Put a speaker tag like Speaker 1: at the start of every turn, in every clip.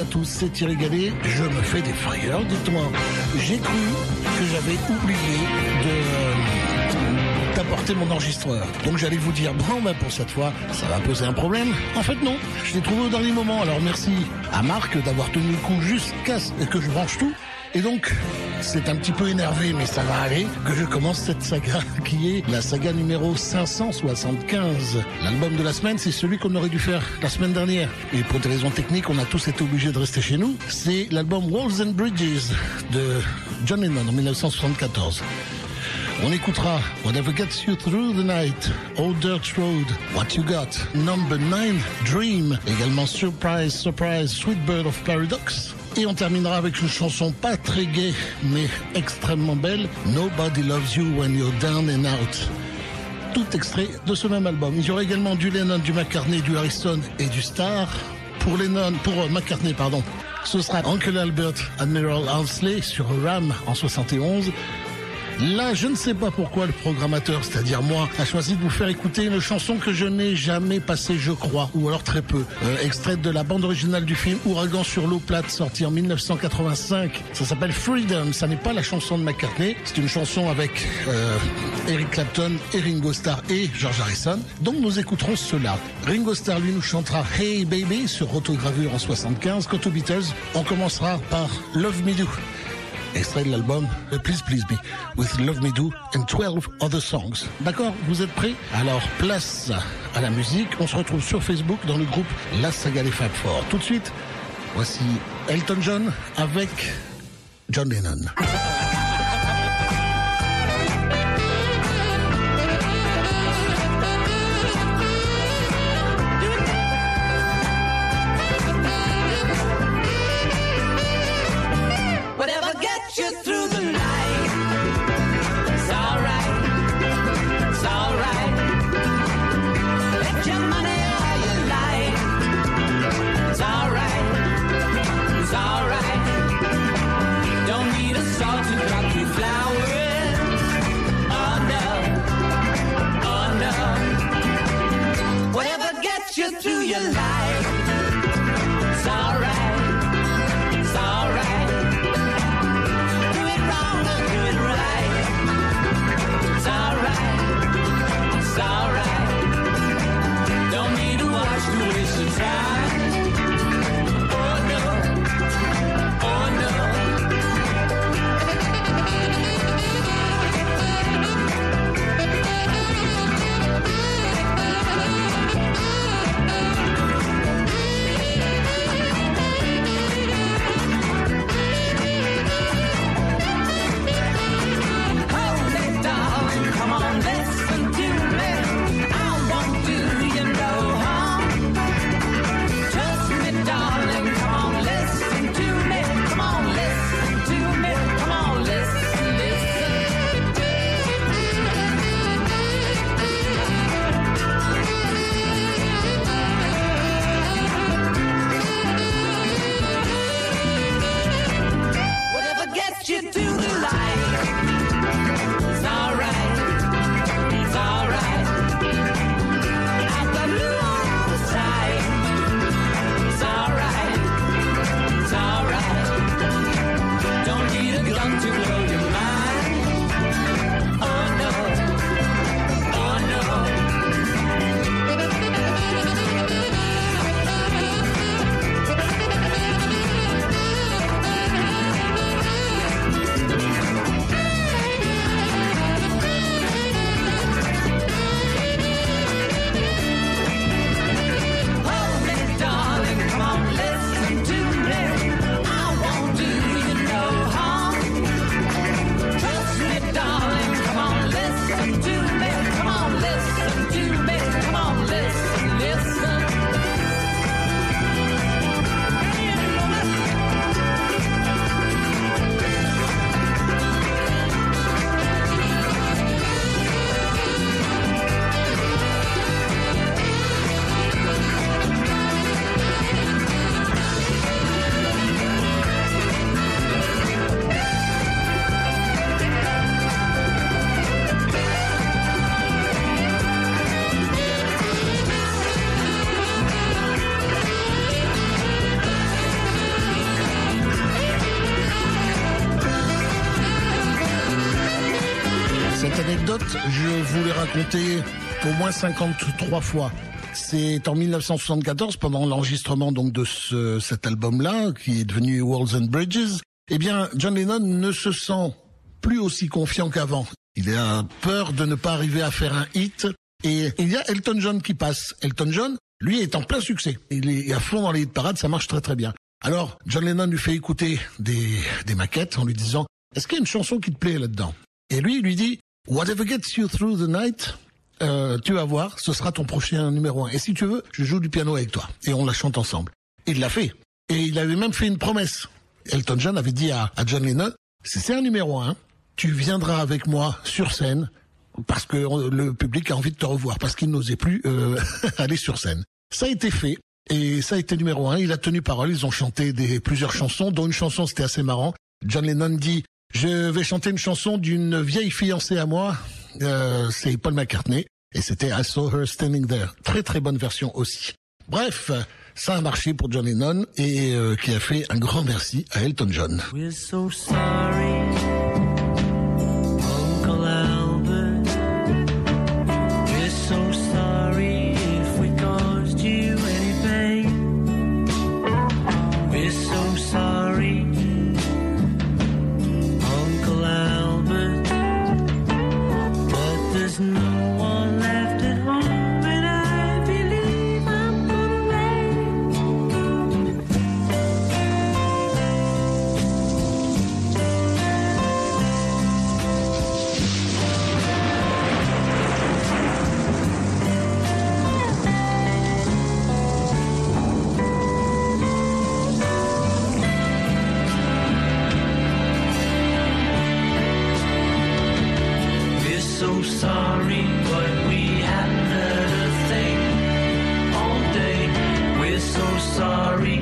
Speaker 1: à tous, c'est Thierry. Je me fais des frayeurs, dites-moi. J'ai cru que j'avais oublié de euh, d'apporter mon enregistreur. Donc j'allais vous dire, bon, ben pour cette fois, ça va poser un problème. En fait, non. Je l'ai trouvé au dernier moment. Alors merci à Marc d'avoir tenu le coup jusqu'à ce que je branche tout. Et donc, c'est un petit peu énervé, mais ça va aller, que je commence cette saga qui est la saga numéro 575. L'album de la semaine, c'est celui qu'on aurait dû faire la semaine dernière. Et pour des raisons techniques, on a tous été obligés de rester chez nous. C'est l'album Walls and Bridges de John Lennon en 1974. On écoutera Whatever Gets You Through the Night, Old Dirt Road, What You Got, Number 9, Dream, également Surprise, Surprise, Sweet Bird of Paradox. Et on terminera avec une chanson pas très gaie, mais extrêmement belle, Nobody Loves You When You're Down and Out. Tout extrait de ce même album. Il y aura également du Lennon, du McCartney, du Harrison et du Star. Pour Lennon, pour euh, McCartney, pardon, ce sera Uncle Albert Admiral Halsley sur Ram en 71. Là, je ne sais pas pourquoi le programmateur, c'est-à-dire moi, a choisi de vous faire écouter une chanson que je n'ai jamais passée, je crois, ou alors très peu. Euh, extraite de la bande originale du film Ouragan sur l'eau plate, sorti en 1985. Ça s'appelle Freedom. Ça n'est pas la chanson de McCartney. C'est une chanson avec euh, Eric Clapton et Ringo Starr et George Harrison. Donc nous écouterons cela. Ringo Starr, lui, nous chantera Hey Baby sur autogravure en 75. Quant aux Beatles, on commencera par Love Me Do extrait de l'album Please Please Me with Love Me Do and 12 other songs. D'accord, vous êtes prêts? Alors place à la musique. On se retrouve sur Facebook dans le groupe La Saga des Fab Four. Tout de suite, voici Elton John avec John Lennon.
Speaker 2: Gets you through your life.
Speaker 1: Racontée au moins 53 fois. C'est en 1974, pendant l'enregistrement donc de ce, cet album-là, qui est devenu Walls and Bridges. Eh bien, John Lennon ne se sent plus aussi confiant qu'avant. Il a peur de ne pas arriver à faire un hit. Et il y a Elton John qui passe. Elton John, lui, est en plein succès. Il est à fond dans les hit parades, ça marche très très bien. Alors, John Lennon lui fait écouter des maquettes en lui disant, est-ce qu'il y a une chanson qui te plaît là-dedans? Et lui, il lui dit, Whatever gets you through the night, euh, tu vas voir, ce sera ton prochain numéro un. Et si tu veux, je joue du piano avec toi. Et on la chante ensemble. Il l'a fait. Et il avait même fait une promesse. Elton John avait dit à, John Lennon, si c'est un numéro un, tu viendras avec moi sur scène parce que le public a envie de te revoir, parce qu'il n'osait plus euh, aller sur scène. Ça a été fait. Et ça a été numéro un. Il a tenu parole. Ils ont chanté des, plusieurs chansons, dont une chanson c'était assez marrant. John Lennon dit je vais chanter une chanson d'une vieille fiancée à moi. Euh, c'est Paul McCartney. Et c'était I Saw Her Standing There. Très très bonne version aussi. Bref, ça a marché pour John Lennon et euh, qui a fait un grand merci à Elton John.
Speaker 2: We're so sorry, sorry, but we haven't a thing all day. We're so sorry,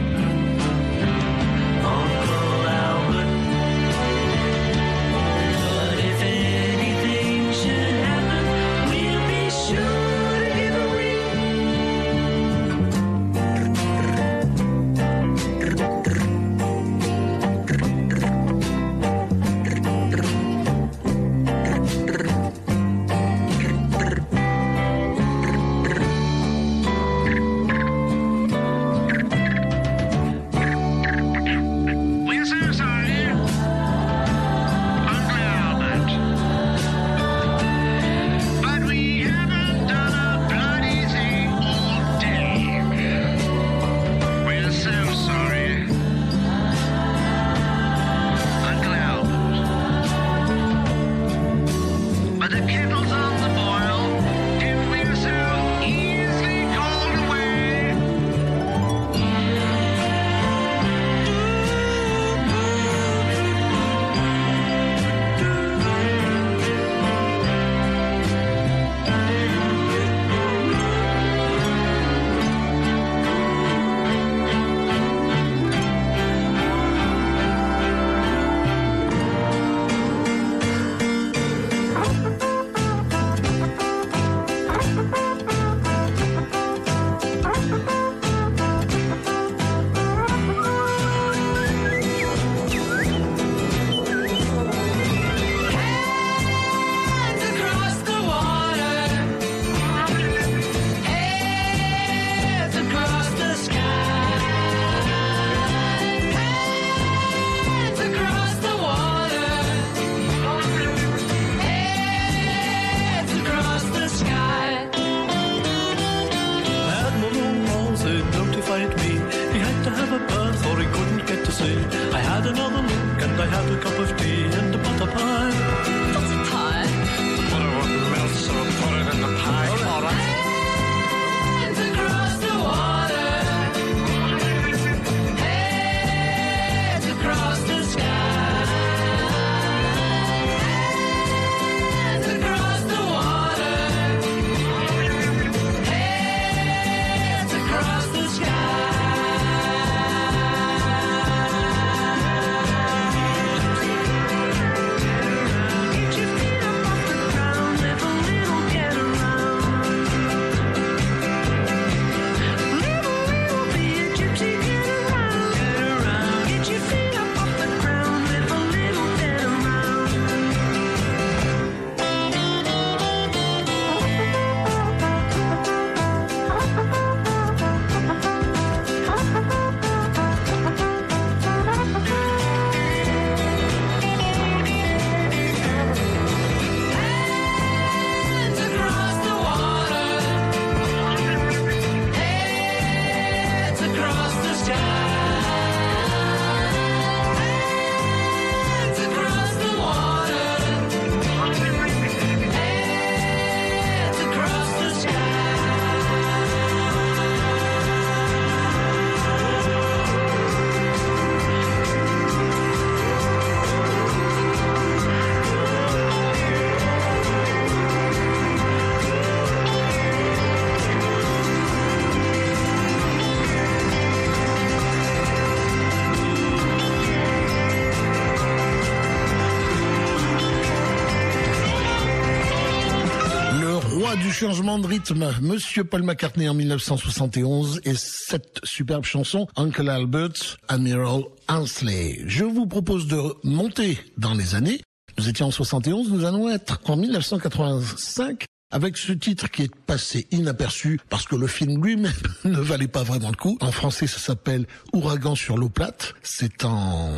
Speaker 1: changement de rythme. Monsieur Paul McCartney en 1971 et cette superbe chanson Uncle Albert, Admiral Ansley. Je vous propose de monter dans les années. Nous étions en 71, nous allons être en 1985 avec ce titre qui est passé inaperçu parce que le film lui-même ne valait pas vraiment le coup. En français, ça s'appelle Ouragan sur l'eau plate. C'est un,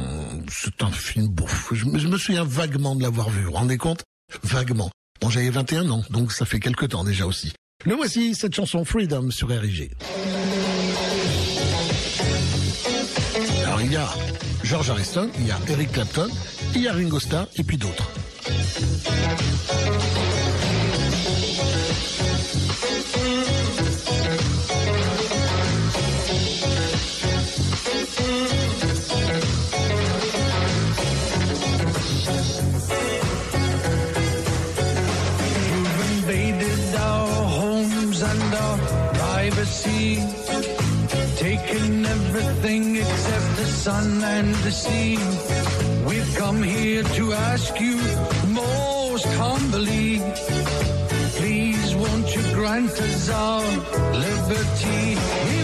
Speaker 1: c'est un film bouffe. Je me, souviens vaguement de l'avoir vu. Vous vous rendez compte? Vaguement. Bon, j'avais 21 ans, donc ça fait quelque temps déjà aussi. Le voici, cette chanson Freedom sur RIG. Alors il y a George Harrison, il y a Eric Clapton, il y a Ringo Starr et puis d'autres.
Speaker 3: Privacy, taken everything except the sun and the sea. We've come here to ask you most humbly, please won't you grant us our liberty?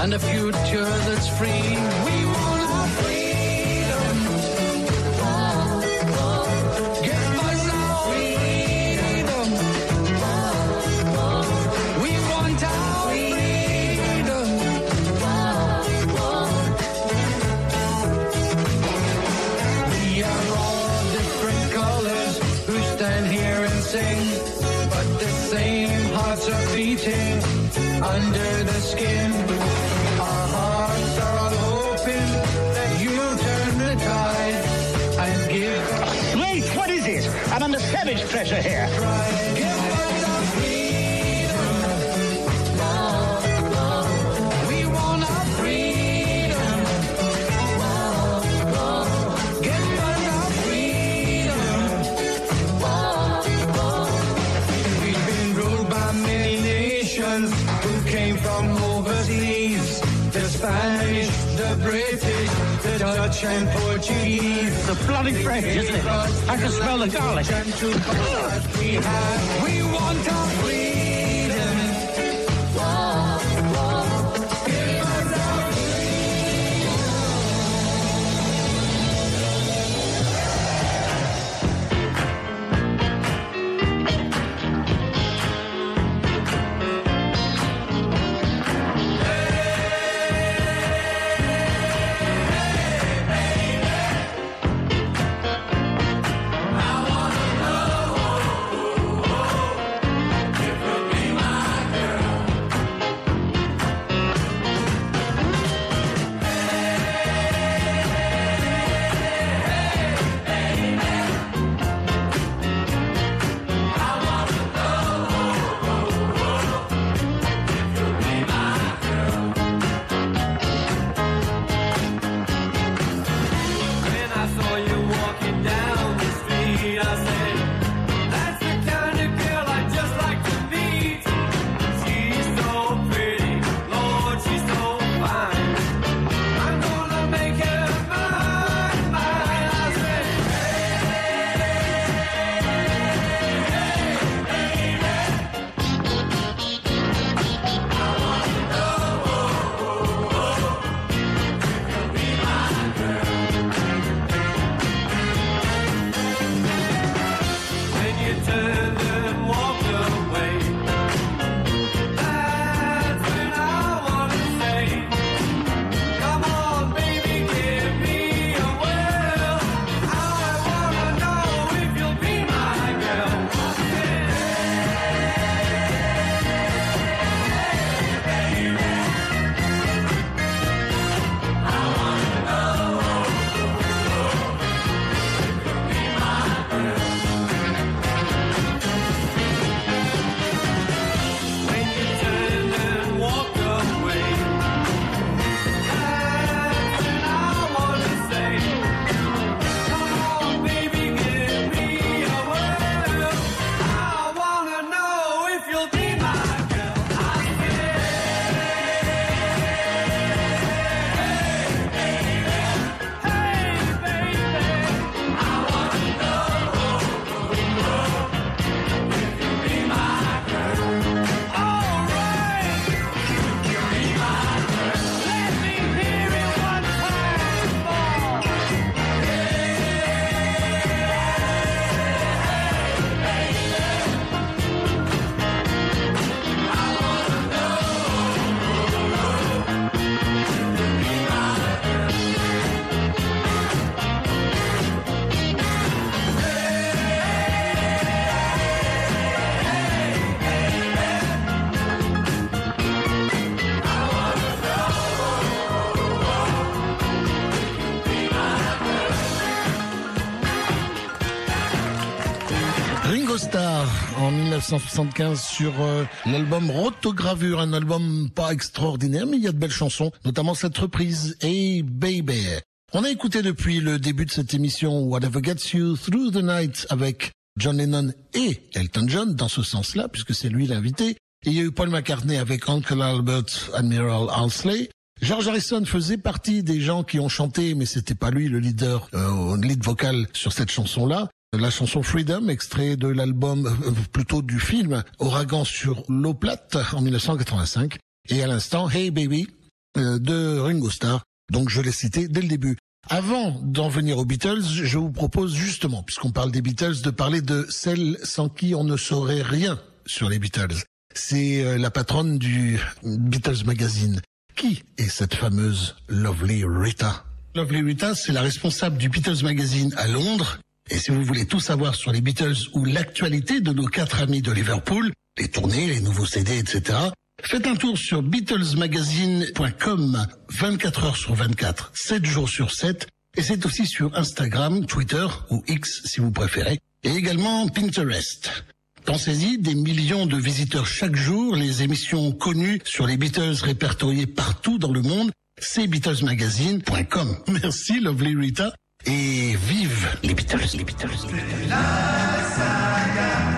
Speaker 3: And a future that's free. We want our freedom. Give us our freedom. We want our freedom. We are all different colors who stand here and sing, but the same hearts are beating under the skin. From overseas. The Spanish, the British, the Dutch and Portuguese.
Speaker 4: Bloody French, isn't it? I can smell the garlic.
Speaker 1: 1975 sur euh, l'album Rotogravure, un album pas extraordinaire, mais il y a de belles chansons, notamment cette reprise Hey Baby. On a écouté depuis le début de cette émission Whatever Gets You Through the Night avec John Lennon et Elton John dans ce sens-là, puisque c'est lui l'invité. Il y a eu Paul McCartney avec Uncle Albert, Admiral Halsley. George Harrison faisait partie des gens qui ont chanté, mais c'était pas lui le leader, euh, le lead vocal sur cette chanson-là. La chanson Freedom, extrait de l'album, euh, plutôt du film Ouragan sur l'eau plate en 1985. Et à l'instant, Hey Baby euh, de Ringo Starr. Donc je l'ai cité dès le début. Avant d'en venir aux Beatles, je vous propose justement, puisqu'on parle des Beatles, de parler de celle sans qui on ne saurait rien sur les Beatles. C'est euh, la patronne du Beatles Magazine. Qui est cette fameuse Lovely Rita? Lovely Rita, c'est la responsable du Beatles Magazine à Londres. Et si vous voulez tout savoir sur les Beatles ou l'actualité de nos quatre amis de Liverpool, les tournées, les nouveaux CD, etc., faites un tour sur BeatlesMagazine.com 24 heures sur 24, 7 jours sur 7. Et c'est aussi sur Instagram, Twitter ou X si vous préférez. Et également Pinterest. Pensez-y, des millions de visiteurs chaque jour, les émissions connues sur les Beatles répertoriées partout dans le monde, c'est BeatlesMagazine.com. Merci Lovely Rita et vive les Beatles, les Beatles.
Speaker 2: Love,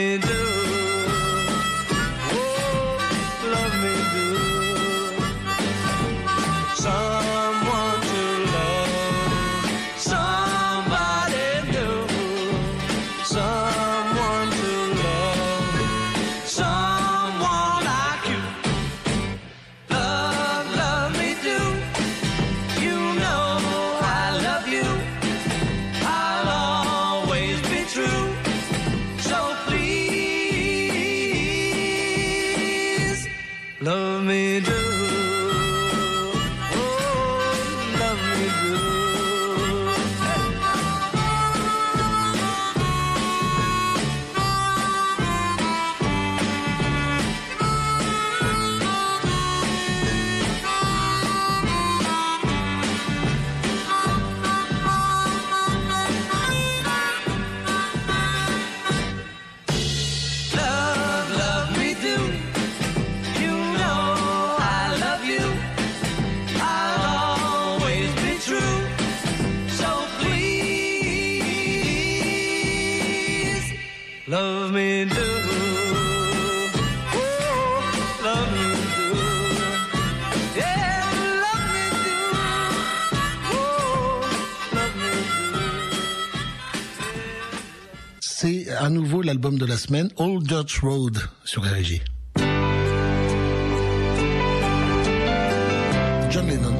Speaker 2: l'album de la semaine, Old Church Road, sur RG. John Lennon.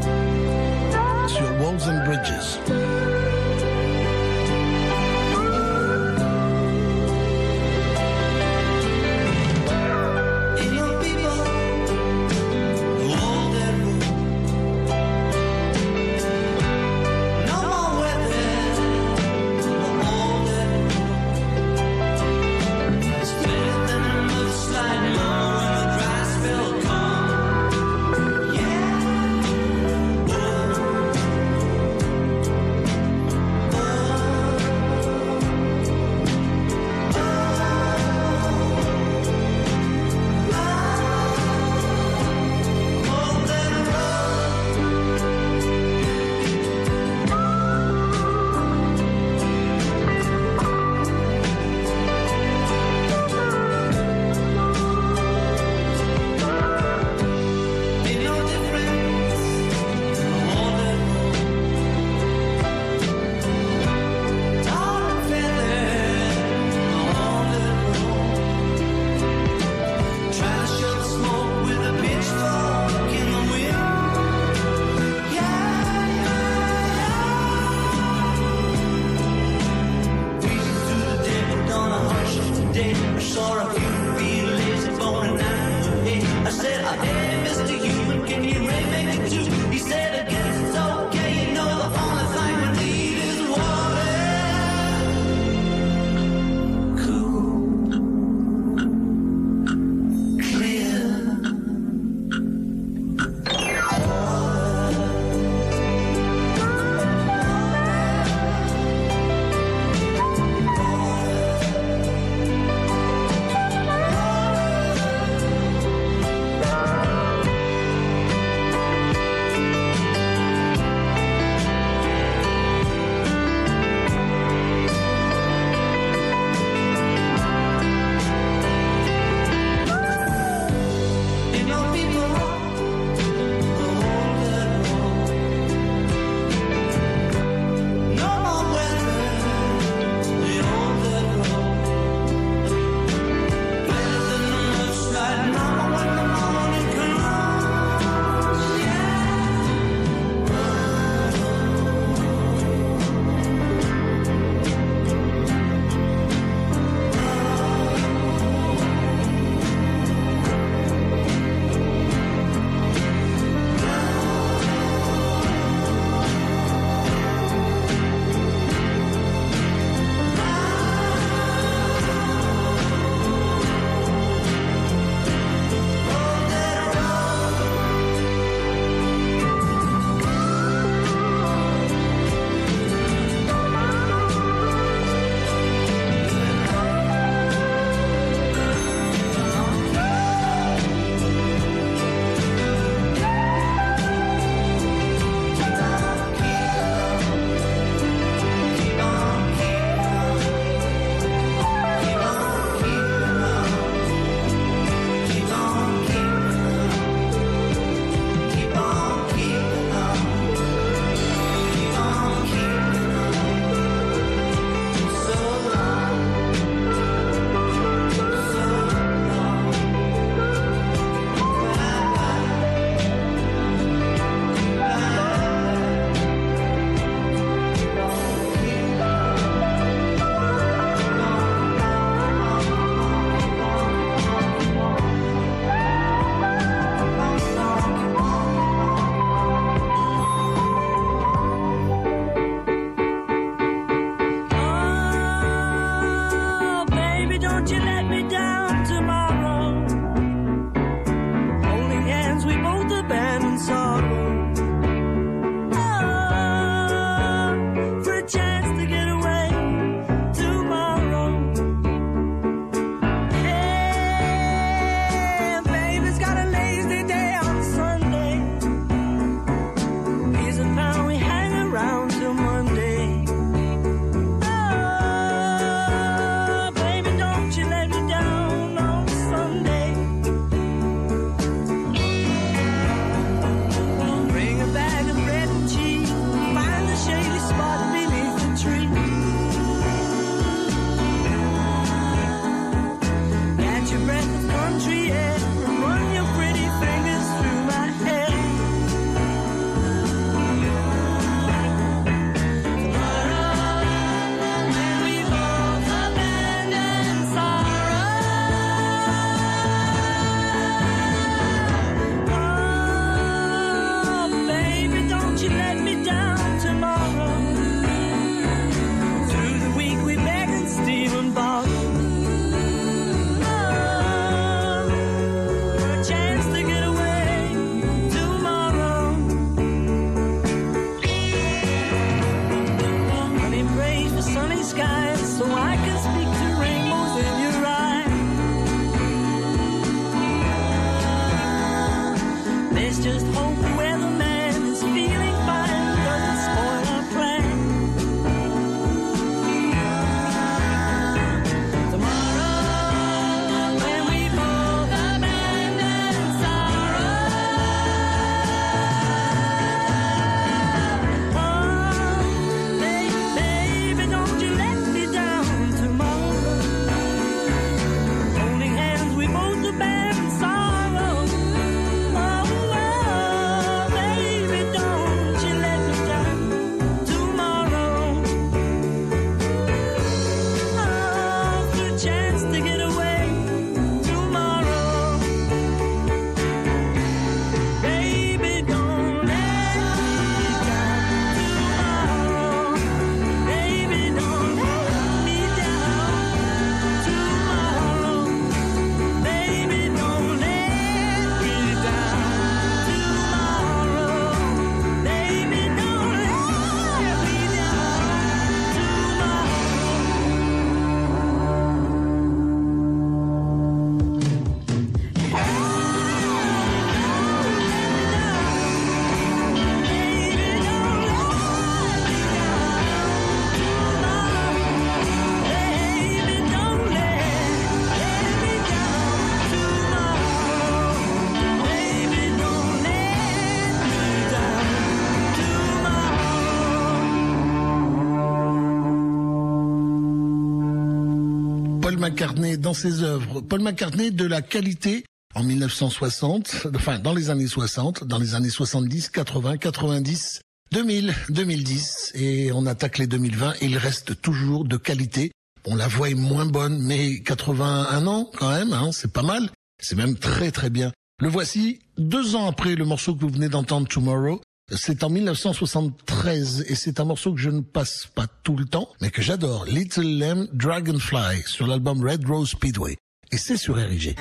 Speaker 1: McCartney dans ses œuvres. Paul McCartney de la qualité en 1960, enfin dans les années 60, dans les années 70, 80, 90, 2000, 2010 et on attaque les 2020 et il reste toujours de qualité. Bon, la voix est moins bonne, mais 81 ans quand même, hein, c'est pas mal. C'est même très très bien. Le voici deux ans après le morceau que vous venez d'entendre, Tomorrow. C'est en 1973 et c'est un morceau que je ne passe pas tout le temps, mais que j'adore. Little Lamb Dragonfly sur l'album Red Rose Speedway. Et c'est sur RIG.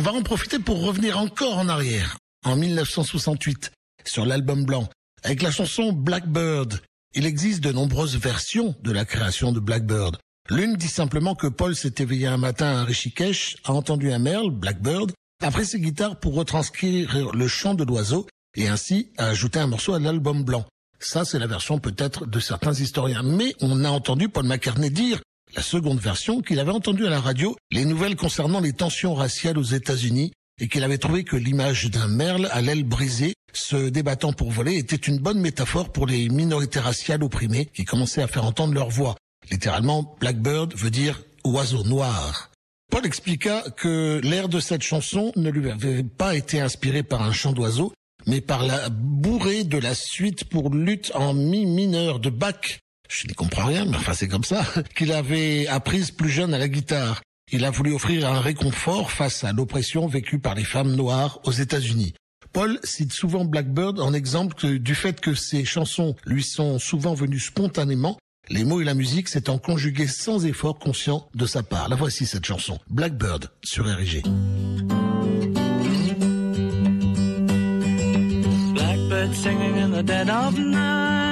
Speaker 1: Va en profiter pour revenir encore en arrière, en 1968, sur l'album blanc, avec la chanson Blackbird. Il existe de nombreuses versions de la création de Blackbird. L'une dit simplement que Paul s'est éveillé un matin à Rishikesh, a entendu un merle, Blackbird, a pris ses guitares pour retranscrire le chant de l'oiseau et ainsi a ajouté un morceau à l'album blanc. Ça, c'est la version peut-être de certains historiens. Mais on a entendu Paul McCartney dire, la seconde version, qu'il avait entendu à la radio les nouvelles concernant les tensions raciales aux États-Unis et qu'il avait trouvé que l'image d'un merle à l'aile brisée, se débattant pour voler, était une bonne métaphore pour les minorités raciales opprimées qui commençaient à faire entendre leur voix. Littéralement, Blackbird veut dire oiseau noir. Paul expliqua que l'air de cette chanson ne lui avait pas été inspiré par un chant d'oiseau, mais par la bourrée de la suite pour lutte en mi mineur de Bach. Je n'y comprends rien, mais enfin c'est comme ça, qu'il avait apprise plus jeune à la guitare. Il a voulu offrir un réconfort face à l'oppression vécue par les femmes noires aux États-Unis. Paul cite souvent Blackbird en exemple que- du fait que ses chansons lui sont souvent venues spontanément. Les mots et la musique s'étant conjugués sans effort conscient de sa part. La voici cette chanson, Blackbird, sur RG.
Speaker 5: Singing in the dead of night.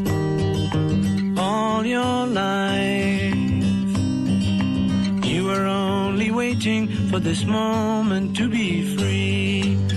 Speaker 5: all your life. You were only waiting for this moment to be free.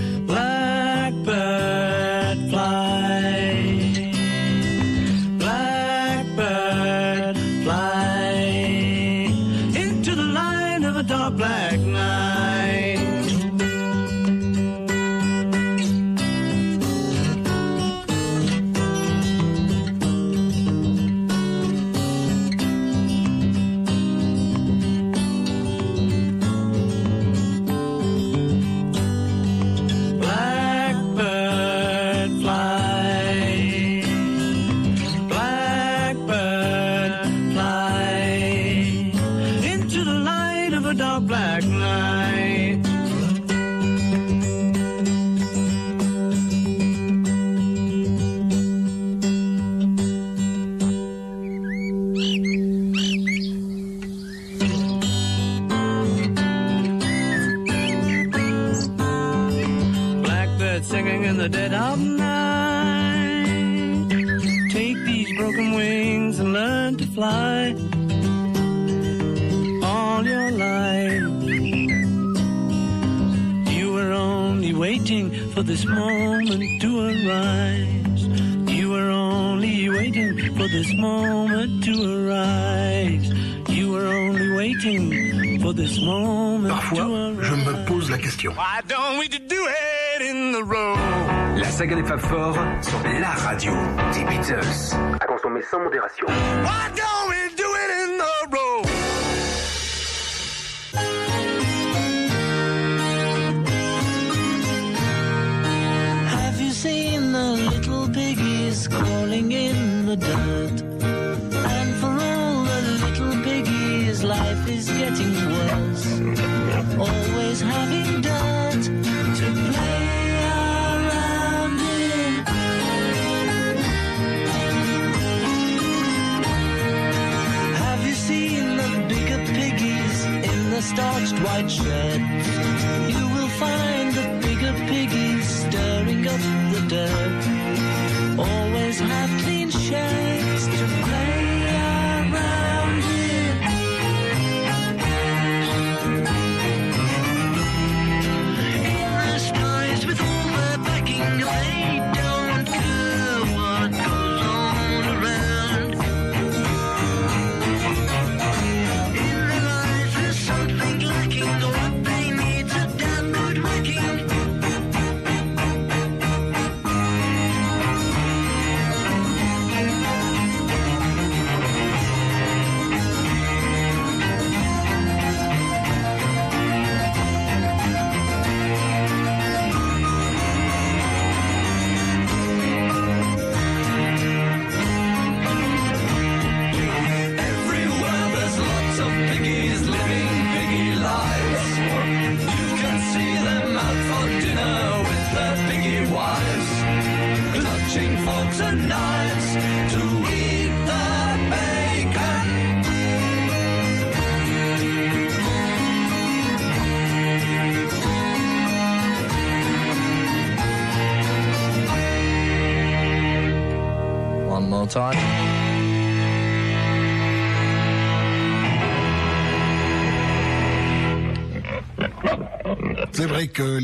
Speaker 5: For this moment to arise. You were only waiting for this moment to arise. You were only waiting for this moment to
Speaker 6: Parfois,
Speaker 5: arise.
Speaker 6: je me pose la question.
Speaker 5: Why don't we do it in the road?
Speaker 7: La saga des Fab Four sur la radio des Beatles. À consommer sans modération.
Speaker 5: Why don't the
Speaker 2: dirt? And for all the little piggies, life is getting worse. Always having dirt to play around in. Have you seen the bigger piggies in the starched white shirts?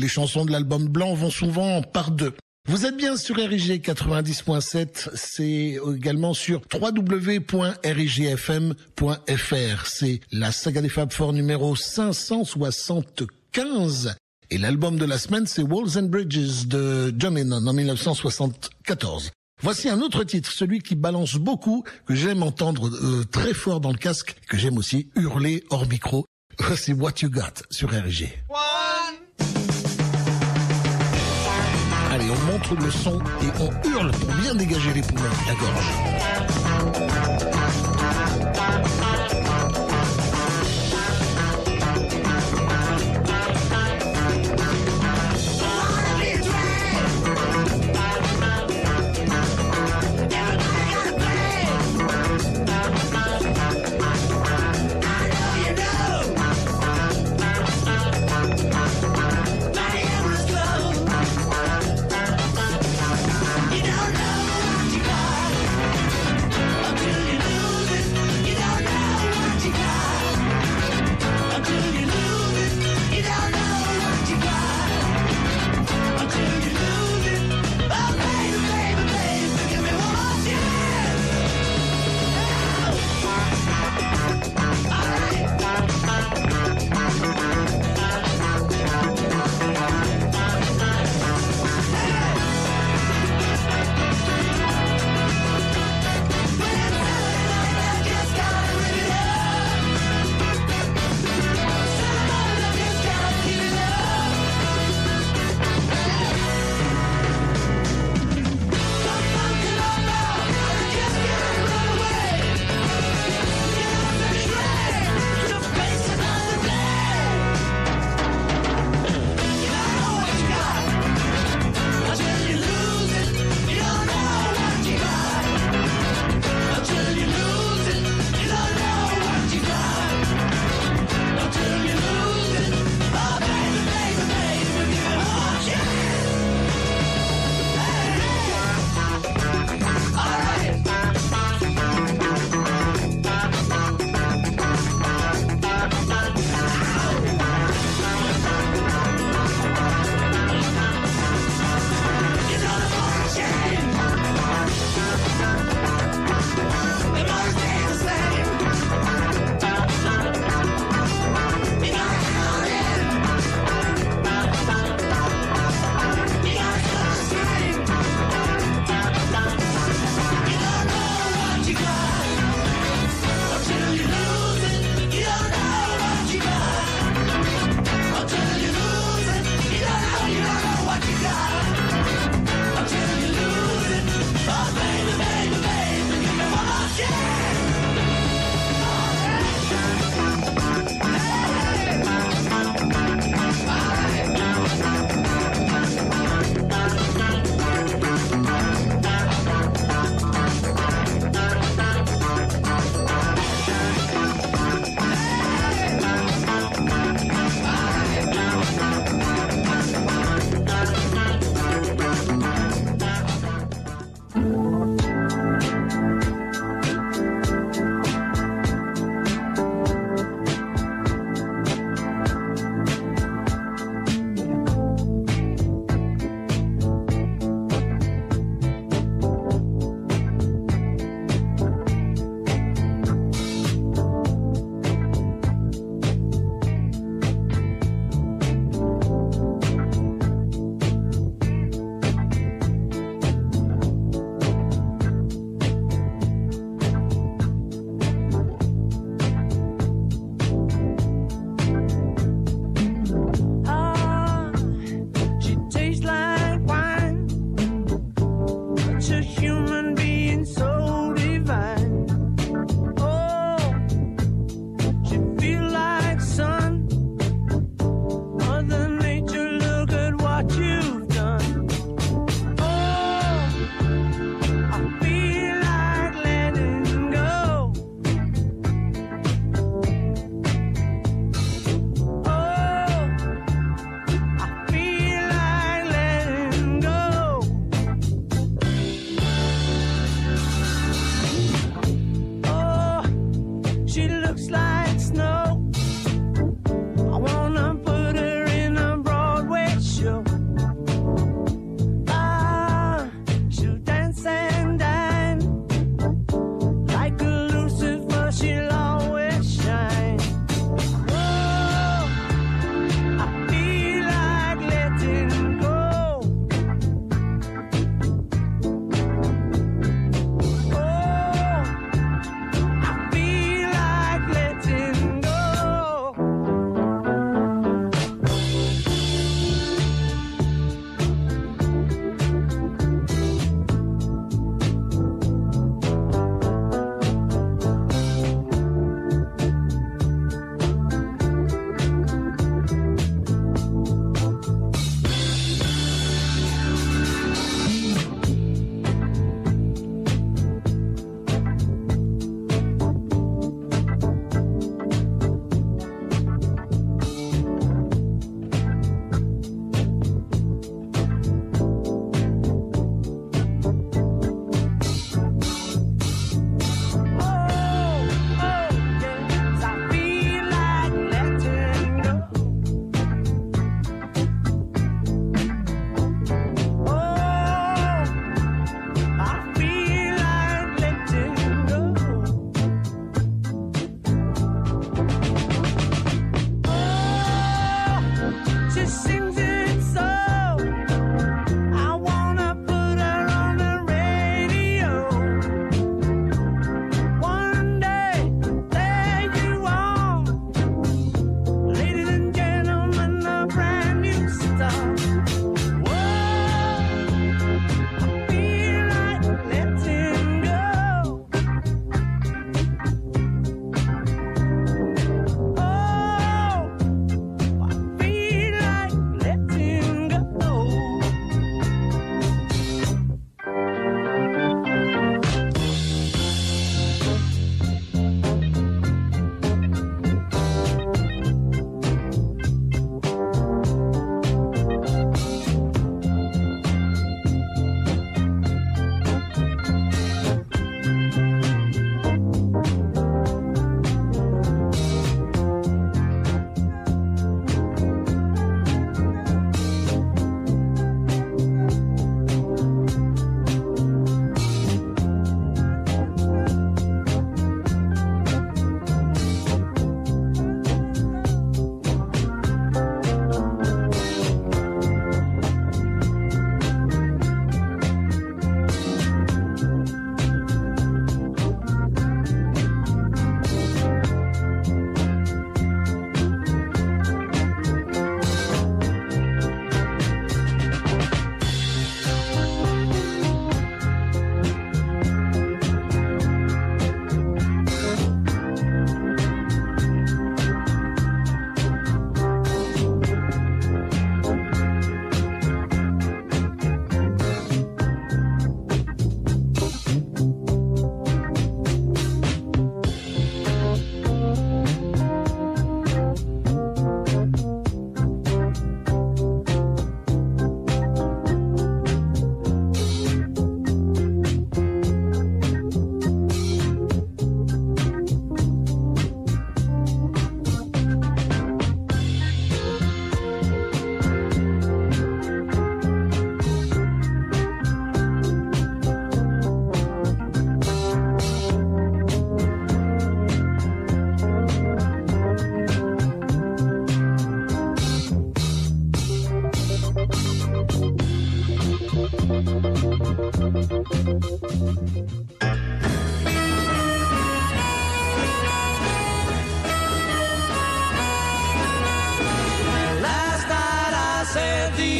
Speaker 1: Les chansons de l'album blanc vont souvent par deux. Vous êtes bien sur RIG 90.7, c'est également sur www.rigfm.fr. C'est la saga des Fab Four numéro 575. Et l'album de la semaine, c'est Walls and Bridges de John Lennon en 1974. Voici un autre titre, celui qui balance beaucoup, que j'aime entendre euh, très fort dans le casque, que j'aime aussi hurler hors micro. Voici What You Got sur RG. Allez, on montre le son et on hurle pour bien dégager les poumons, la gorge.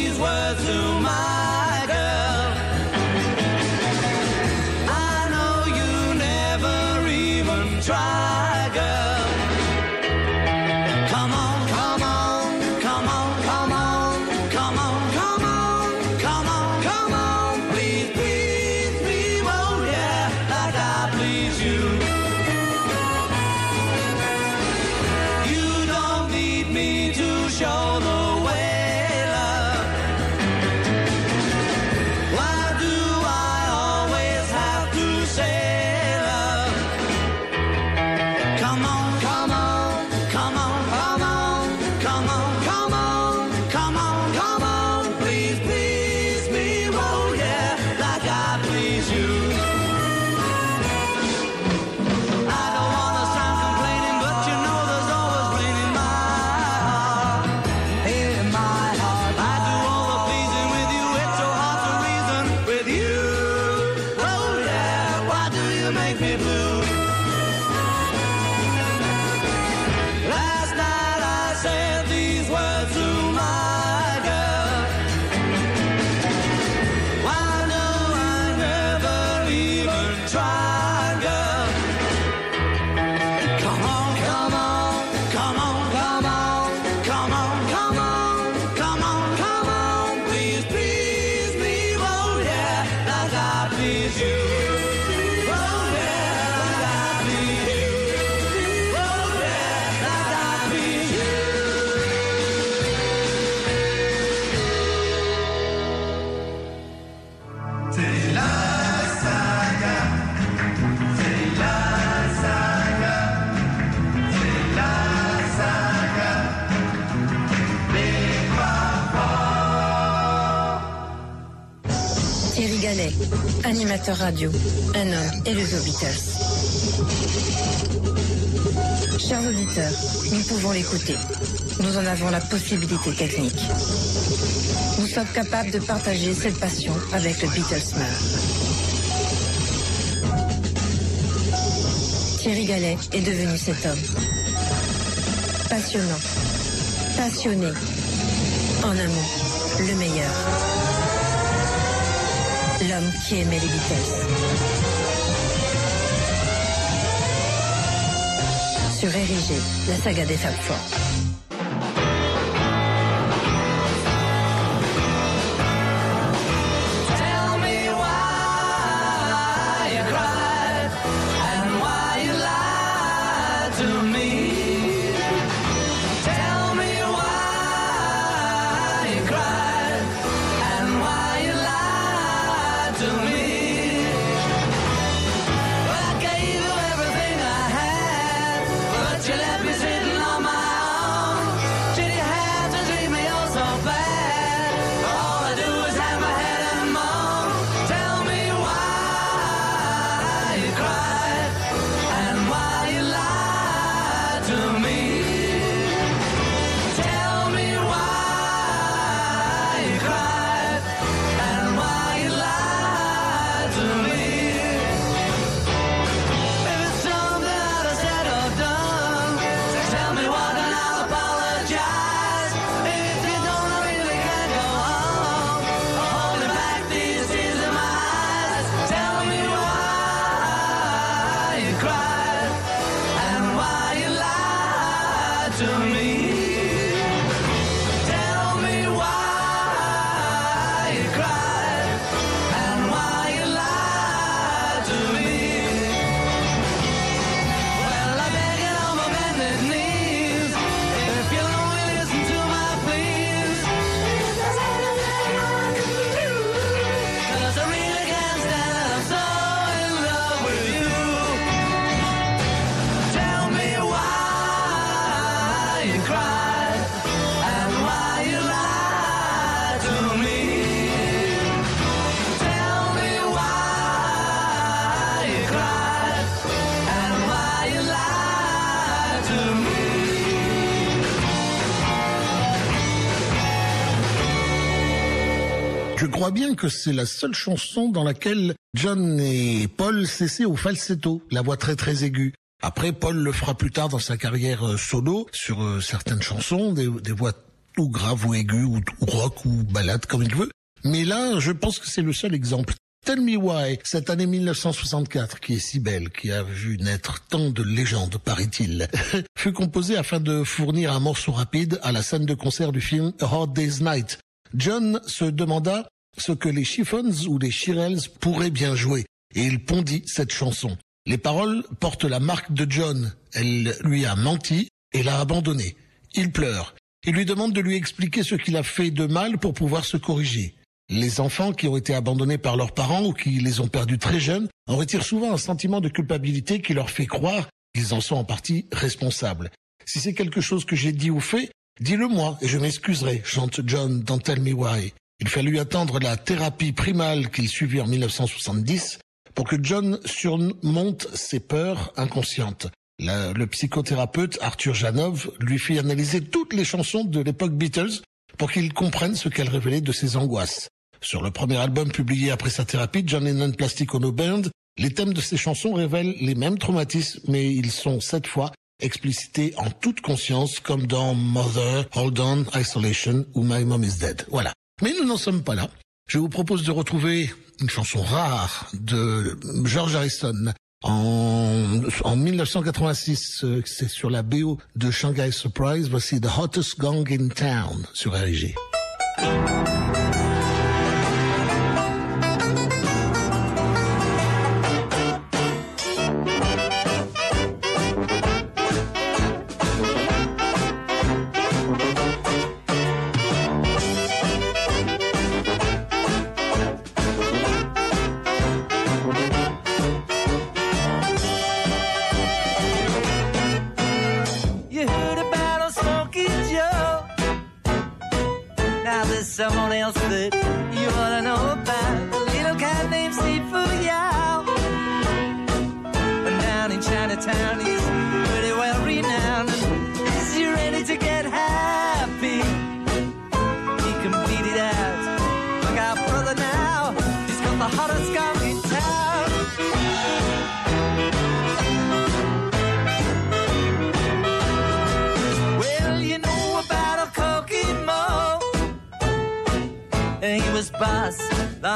Speaker 2: These words to my animateur radio, un homme et le The Beatles. Chers auditeurs, nous pouvons l'écouter. Nous en avons la possibilité technique. Nous sommes capables de partager cette passion avec le Beatlesman. Thierry Gallet est devenu cet homme. Passionnant, passionné, en un mot, le meilleur. L'homme qui aimait les Beatles. Sur Érigé, la saga des Fab Four.
Speaker 1: Crois bien que c'est la seule chanson dans laquelle John et Paul cessaient au falsetto, la voix très très aiguë. Après, Paul le fera plus tard dans sa carrière euh, solo sur euh, certaines chansons, des, voix ou graves ou aiguës ou, rock ou balade comme il veut. Mais là, je pense que c'est le seul exemple. Tell Me Why, cette année 1964, qui est si belle, qui a vu naître tant de légendes, paraît-il, fut composée afin de fournir un morceau rapide à la scène de concert du film A Hard Day's Night. John se demanda ce que les Chiffons ou les Shirelles pourraient bien jouer, et il pondit cette chanson. Les paroles portent la marque de John. Elle lui a menti et l'a abandonné. Il pleure. Il lui demande de lui expliquer ce qu'il a fait de mal pour pouvoir se corriger. Les enfants qui ont été abandonnés par leurs parents ou qui les ont perdus très jeunes en retirent souvent un sentiment de culpabilité qui leur fait croire qu'ils en sont en partie responsables. Si c'est quelque chose que j'ai dit ou fait, dis-le moi et je m'excuserai, chante John dans Tell Me Why. Il fallut attendre la thérapie primale qu'il suivit en 1970 pour que John surmonte ses peurs inconscientes. Le psychothérapeute Arthur Janov lui fit analyser toutes les chansons de l'époque Beatles pour qu'il comprenne ce qu'elles révélaient de ses angoisses. Sur le premier album publié après sa thérapie, John Lennon Plastic Ono Band, les thèmes de ces chansons révèlent les mêmes traumatismes, mais ils sont cette fois explicités en toute conscience, comme dans Mother, Hold On, Isolation ou My Mom is Dead. Voilà. Mais nous n'en sommes pas là. Je vous propose de retrouver une chanson rare de George Harrison en, en 1986. euh, C'est sur la BO de Shanghai Surprise. Voici The Hottest Gang in Town sur RG.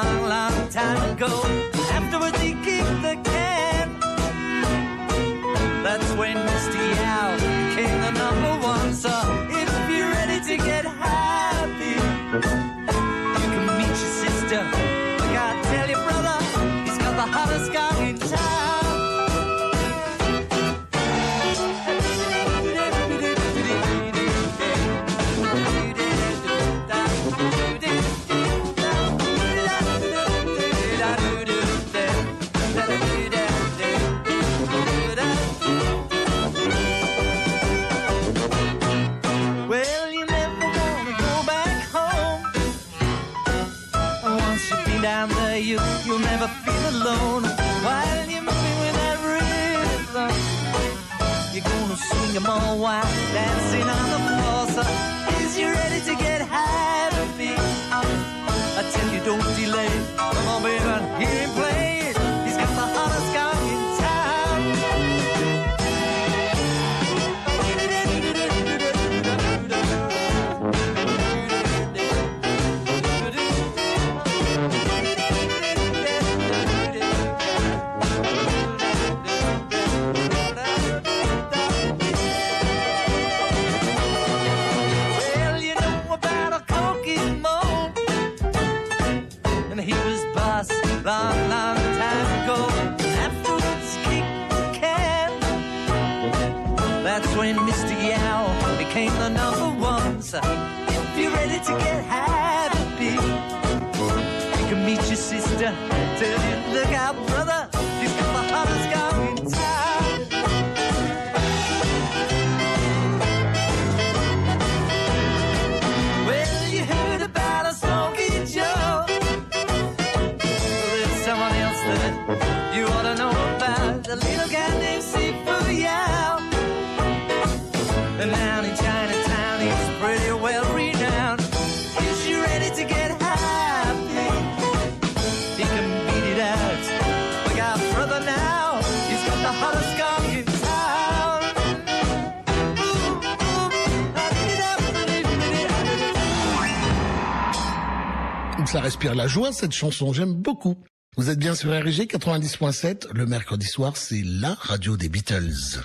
Speaker 2: Long, long time ago. Afterwards, he kicked the can. That's when Mr. 'em all while dancing on the floor. So, is you ready to get happy? I tell you, don't delay. Come on, baby, hear him play. He's got the hottest gong one. If you're ready to get happy, you can meet your sister. Tell you, look out, brother,
Speaker 1: Ça respire la joie, cette chanson. J'aime beaucoup. Vous êtes bien sur RG 90.7. Le mercredi soir, c'est la radio des Beatles.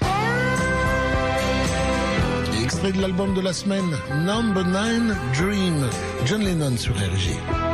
Speaker 1: Extrait de l'album de la semaine, Number 9 Dream. John Lennon sur RG.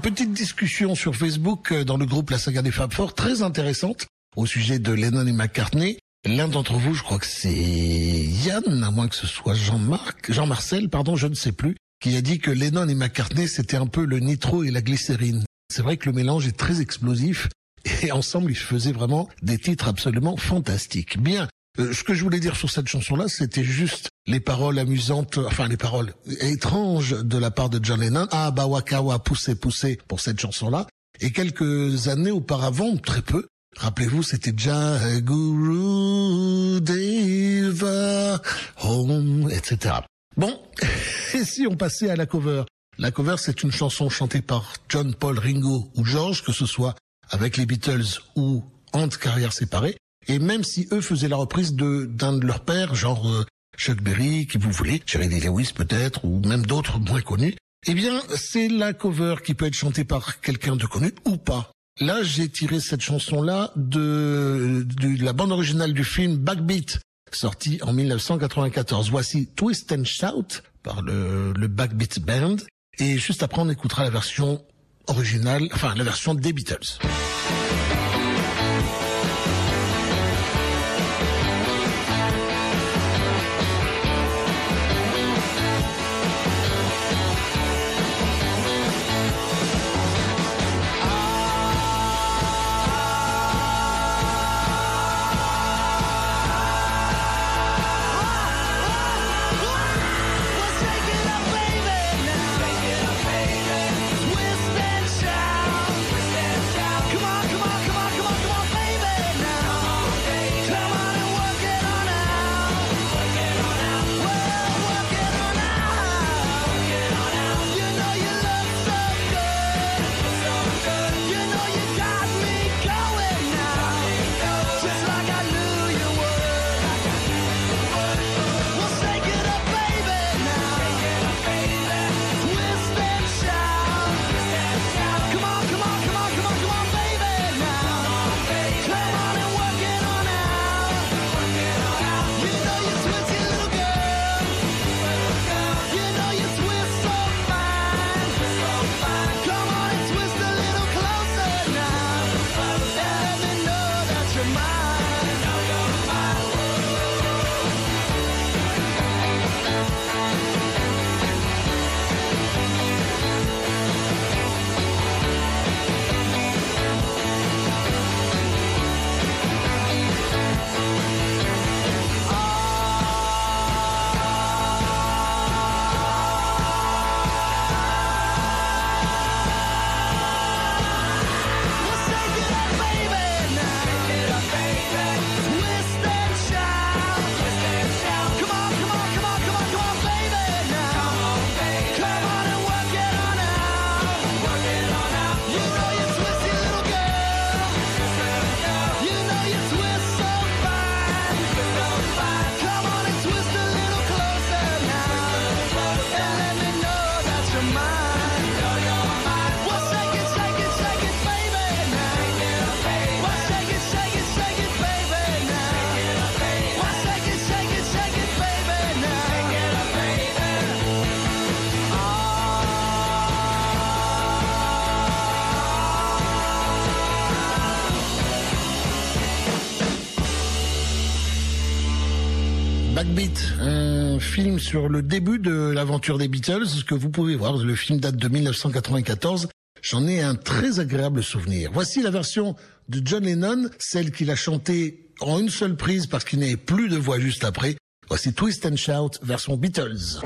Speaker 1: Petite discussion sur Facebook euh, dans le groupe La Saga des Fab Four, très intéressante au sujet de Lennon et McCartney. L'un d'entre vous, je crois que c'est Yann, à moins que ce soit Jean-Marc, Jean-Marcel, pardon, je ne sais plus, qui a dit que Lennon et McCartney, c'était un peu le nitro et la glycérine. C'est vrai que le mélange est très explosif et ensemble, ils faisaient vraiment des titres absolument fantastiques. Bien, euh, ce que je voulais dire sur cette chanson-là, c'était juste les paroles amusantes, enfin les paroles étranges de la part de John Lennon. Ah, Bawakawa, poussez, poussez pour cette chanson-là. Et quelques années auparavant, très peu, rappelez-vous, c'était déjà Guru Deva Home, etc. Bon, et si on passait à la cover? La cover, c'est une chanson chantée par John, Paul, Ringo ou George, que ce soit avec les Beatles ou entre carrières séparées. Et même si eux faisaient la reprise de d'un de leurs pères, genre euh, Chuck Berry, qui vous voulez, Jerry Lewis peut-être, ou même d'autres moins connus, eh bien, c'est la cover qui peut être chantée par quelqu'un de connu ou pas. Là, j'ai tiré cette chanson-là de, de la bande originale du film Backbeat, sorti en 1994. Voici Twist and Shout par le, le Backbeat Band. Et juste après, on écoutera la version originale, enfin la version des Beatles. Des Beatles, ce que vous pouvez voir. Le film date de 1994. J'en ai un très agréable souvenir. Voici la version de John Lennon, celle qu'il a chantée en une seule prise parce qu'il n'avait plus de voix juste après. Voici Twist and Shout, version Beatles.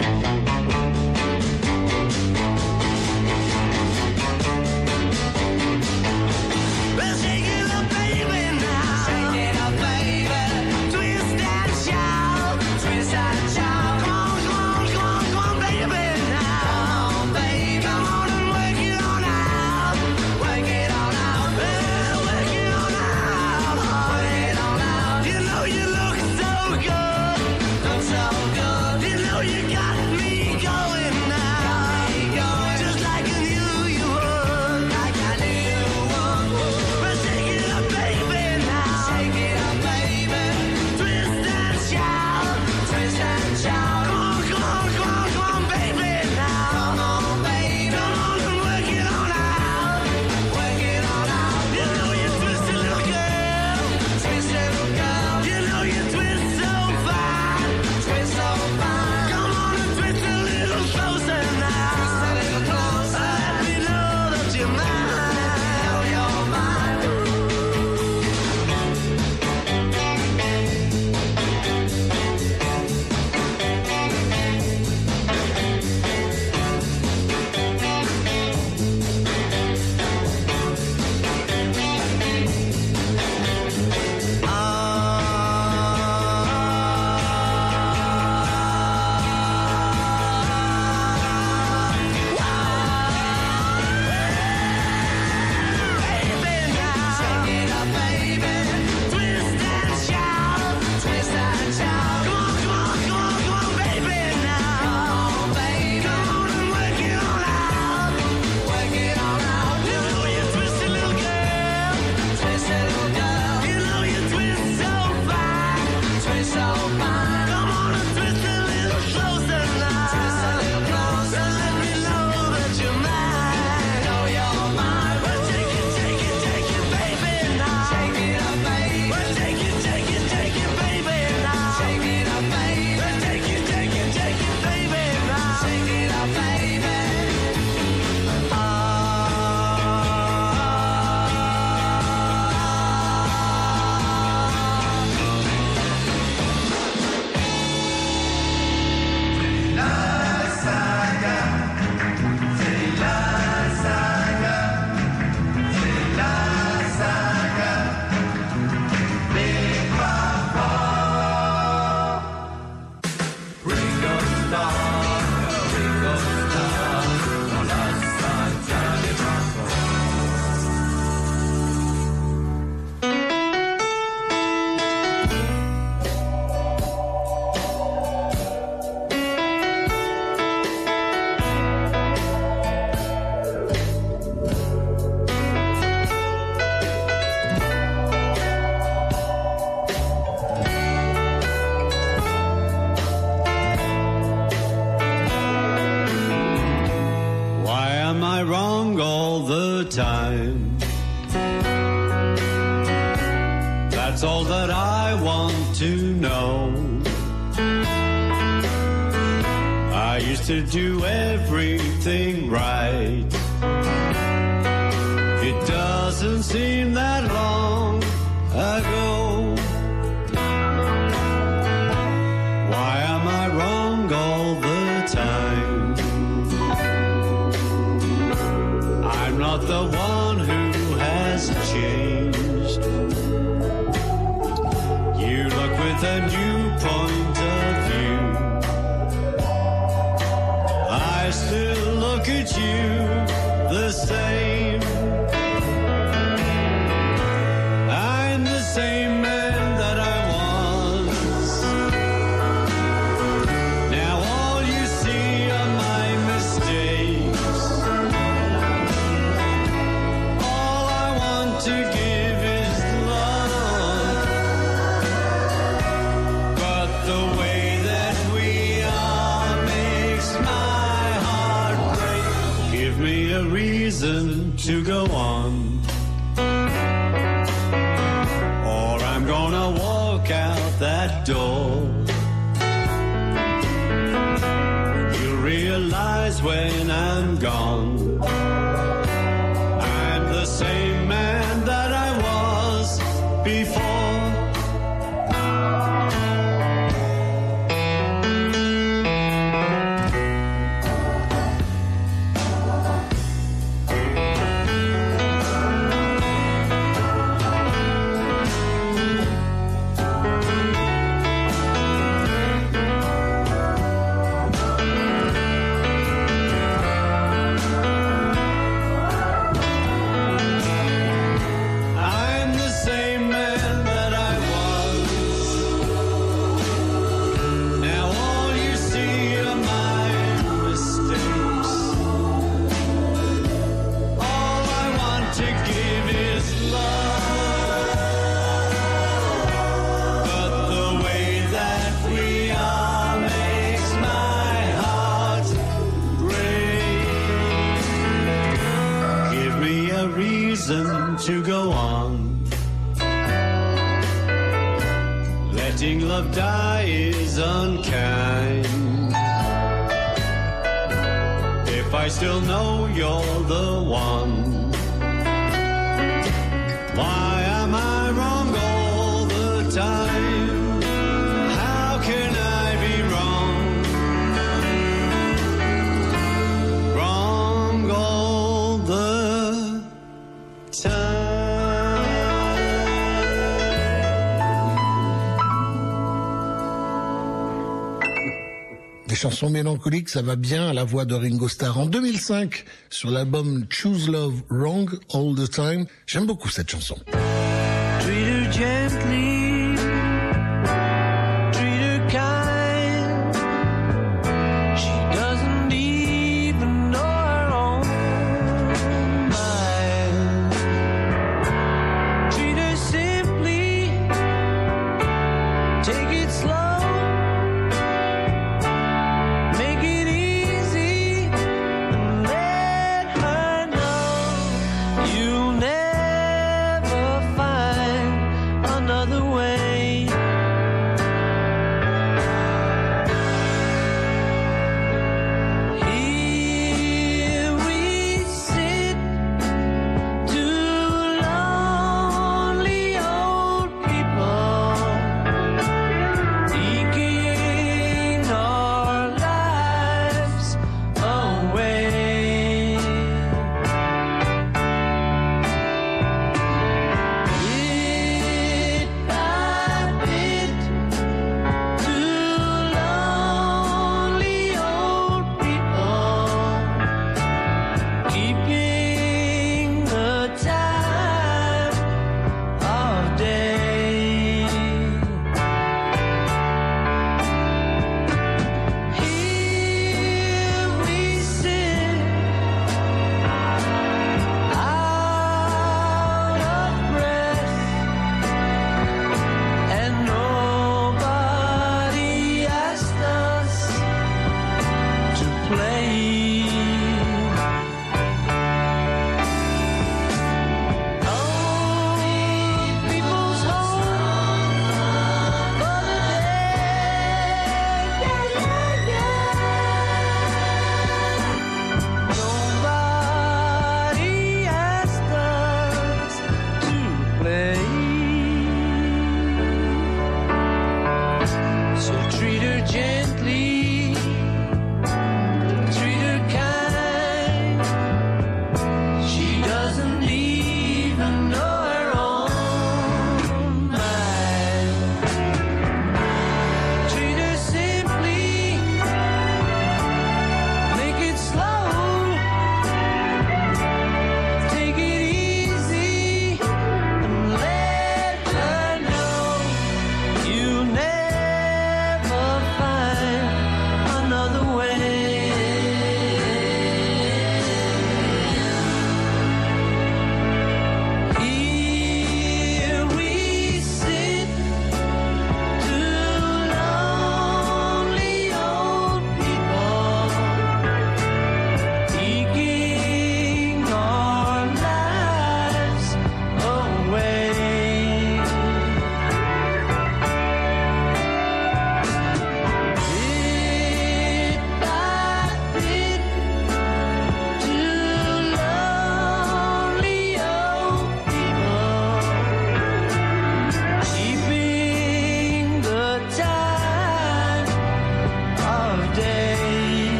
Speaker 2: chanson mélancolique, ça va bien à la voix de Ringo Starr en 2005 sur l'album Choose Love Wrong All the Time. J'aime beaucoup cette chanson.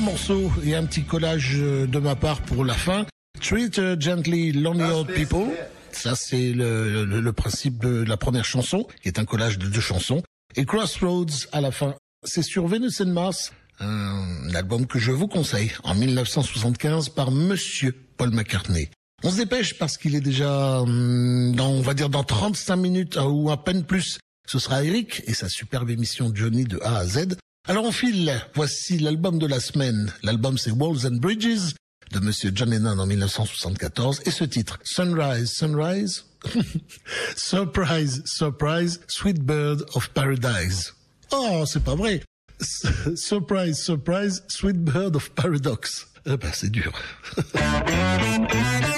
Speaker 2: Trois morceaux et un petit collage euh, de ma part pour la fin. Treat uh, Gently Lonely Old People. Ça, c'est le, le- le principe de la première chanson, qui est un collage de deux chansons. Et Crossroads à la fin. C'est sur Venus and Mars, un album que je vous conseille, en 1975 par Monsieur Paul McCartney. On se dépêche parce qu'il est déjà, hum, dans, on va dire, dans 35 minutes euh, ou à peine plus. Ce sera Eric et sa superbe émission Johnny de A à Z. Alors on file, voici l'album de la semaine. L'album c'est Walls and Bridges de Monsieur John Lennon en 1974 et ce titre Sunrise, Sunrise, Surprise, Surprise, Sweet Bird of Paradise. Oh, c'est pas vrai. Surprise, Surprise, Sweet Bird of Paradox. Eh ben, c'est dur.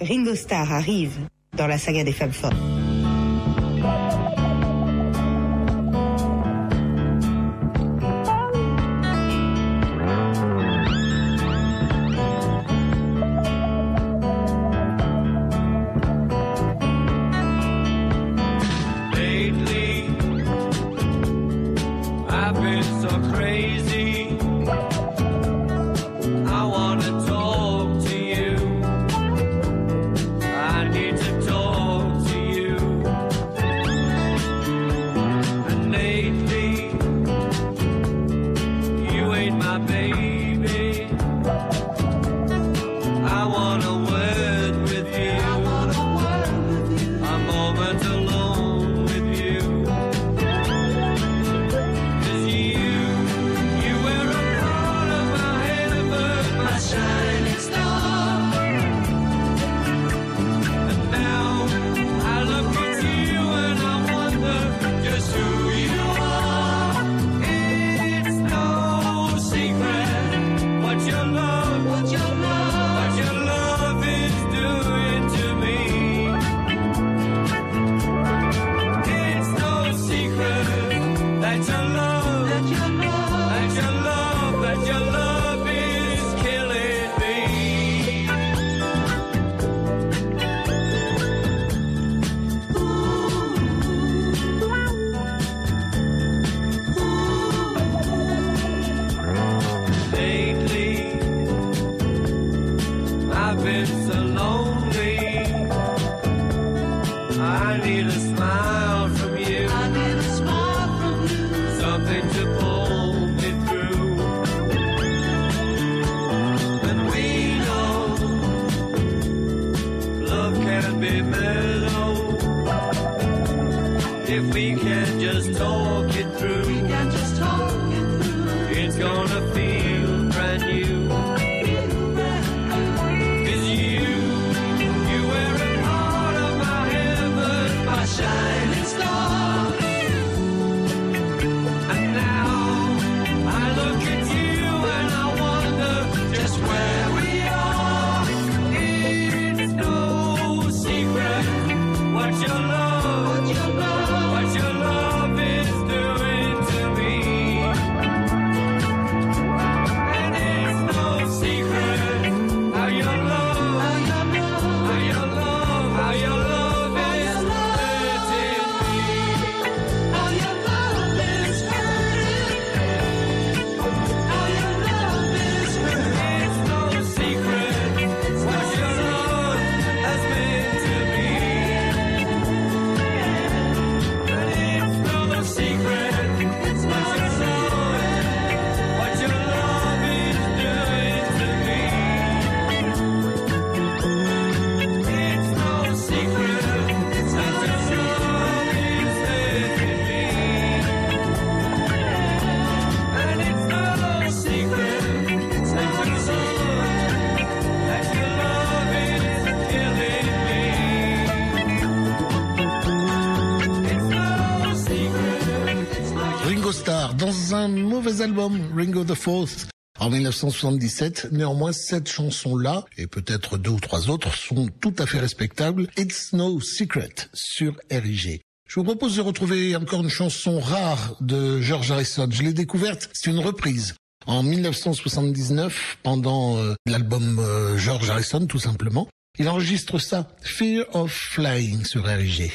Speaker 8: Ringo Starr arrive dans la saga des femmes fortes.
Speaker 2: Ringo Fourth. En 1977, néanmoins, cette chanson-là, et peut-être deux ou trois autres, sont tout à fait respectables. It's No Secret sur RIG. Je vous propose de retrouver encore une chanson rare de George Harrison. Je l'ai découverte, c'est une reprise. En 1979, pendant euh, l'album euh, George Harrison, tout simplement, il enregistre ça, Fear of Flying sur RIG.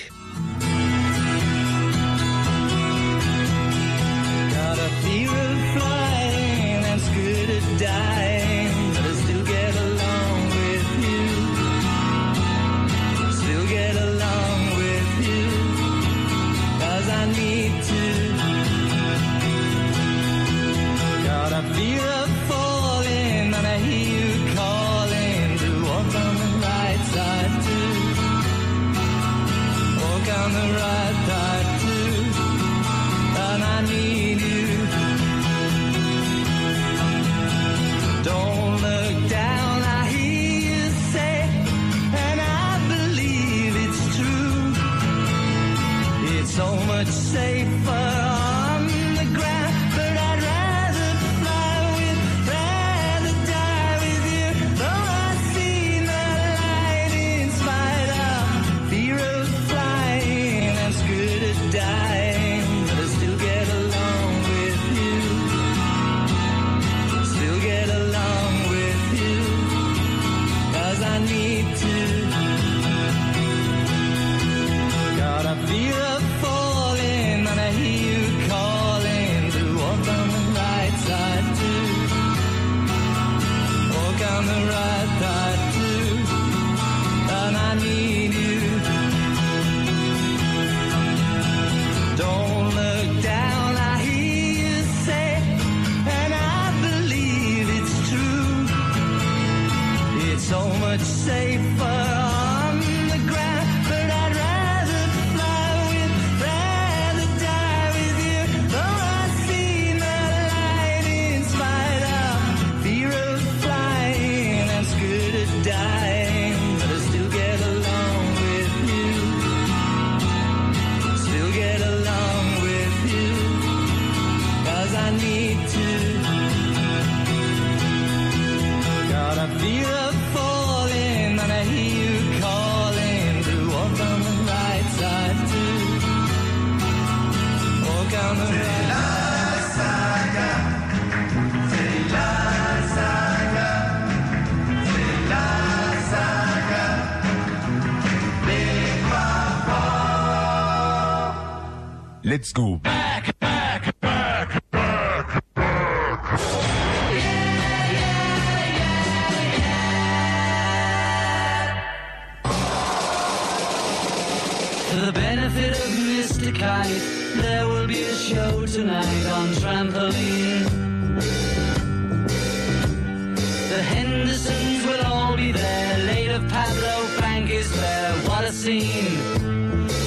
Speaker 2: Hendersons will all be there. Late of Pablo Frank is there. What a scene!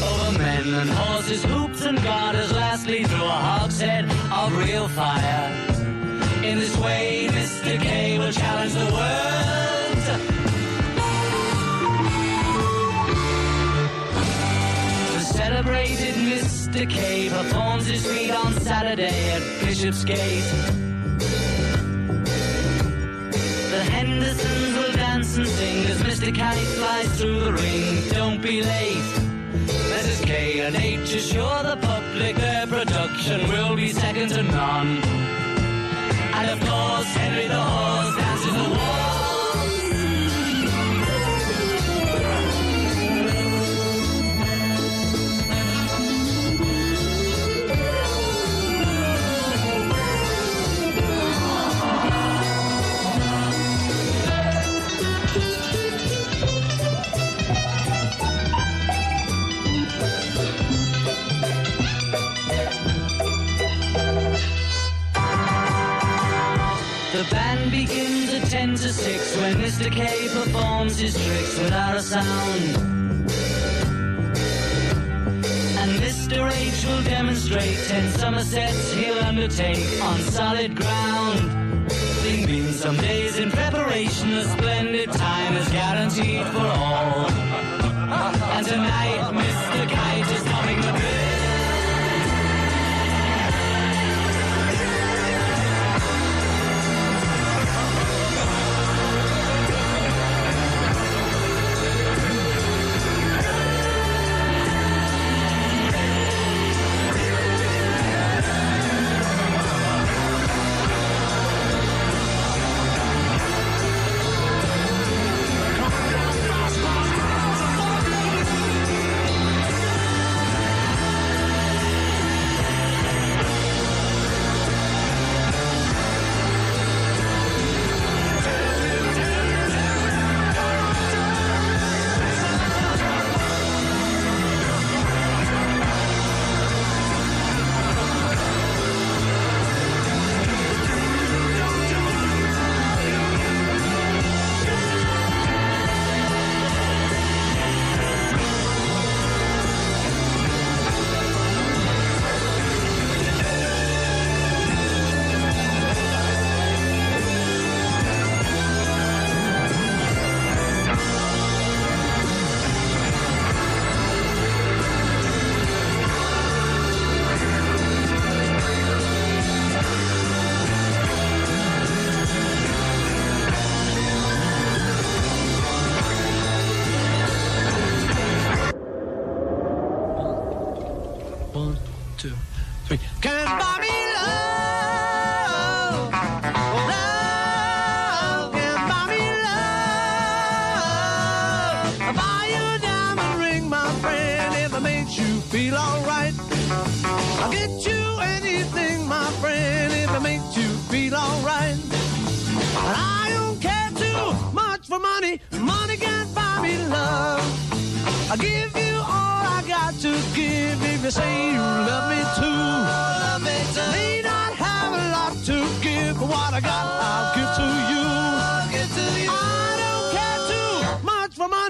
Speaker 2: Over men and horses, hoops and garters. Lastly, through a hogshead of real fire. In this way, Mr. K will challenge the world. The celebrated Mr. K performs his feat on Saturday at Bishopsgate. Hendersons will dance and sing as Mr. Kite flies through the ring. Don't be late. Mrs. K and H assure the public their production will be second to none. And of course, Henry the Horse dances the waltz. To 6 when Mr. K performs his tricks without a sound. And Mr. H will demonstrate 10 Somersets he'll undertake on solid ground. Thing being some days in preparation, a splendid time is guaranteed for all. And tonight, Mr. Kite is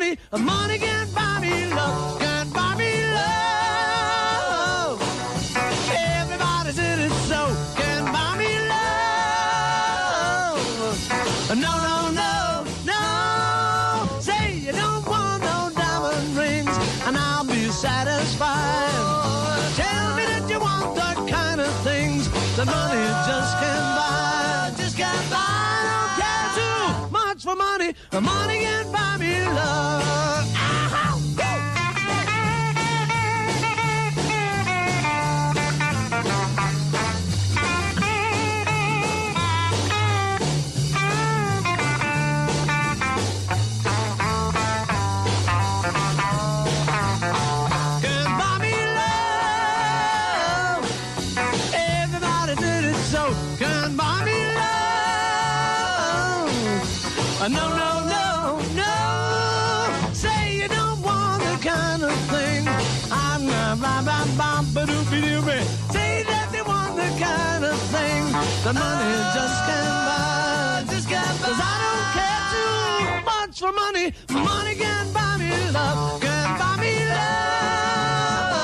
Speaker 9: much for money. Money can't that money just can't buy. Just can't buy. Cause I don't care too much for money. Money can't buy me love. Can't buy me love.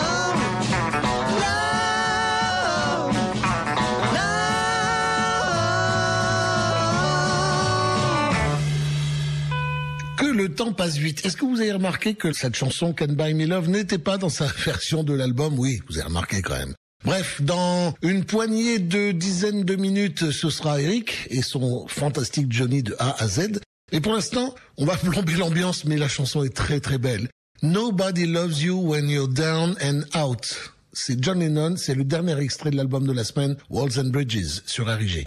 Speaker 9: Love.
Speaker 1: Que le temps passe vite. Est-ce que vous avez remarqué que cette chanson Can Buy Me Love n'était pas dans sa version de l'album? Oui, vous avez remarqué quand même. Bref, dans une poignée de dizaines de minutes, ce sera Eric et son fantastique Johnny de A à Z. Et pour l'instant, on va plomber l'ambiance, mais la chanson est très très belle. Nobody loves you when you're down and out. C'est John Lennon, c'est le dernier extrait de l'album de la semaine, Walls and Bridges, sur RIG.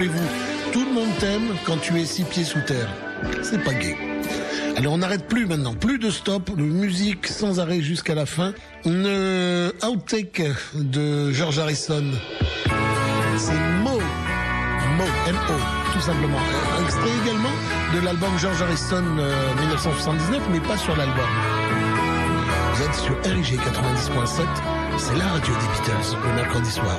Speaker 2: Rappelez-vous, tout le monde t'aime quand tu es six pieds sous terre. C'est pas gay. Allez, on n'arrête plus maintenant. Plus de stop, de musique sans arrêt jusqu'à la fin. Une euh, outtake de George Harrison. C'est Mo. Mo, M-O, tout simplement. Extrait également de l'album George Harrison euh, 1979, mais pas sur l'album. Vous êtes sur RIG 90.7, c'est la radio des Beatles, le mercredi soir.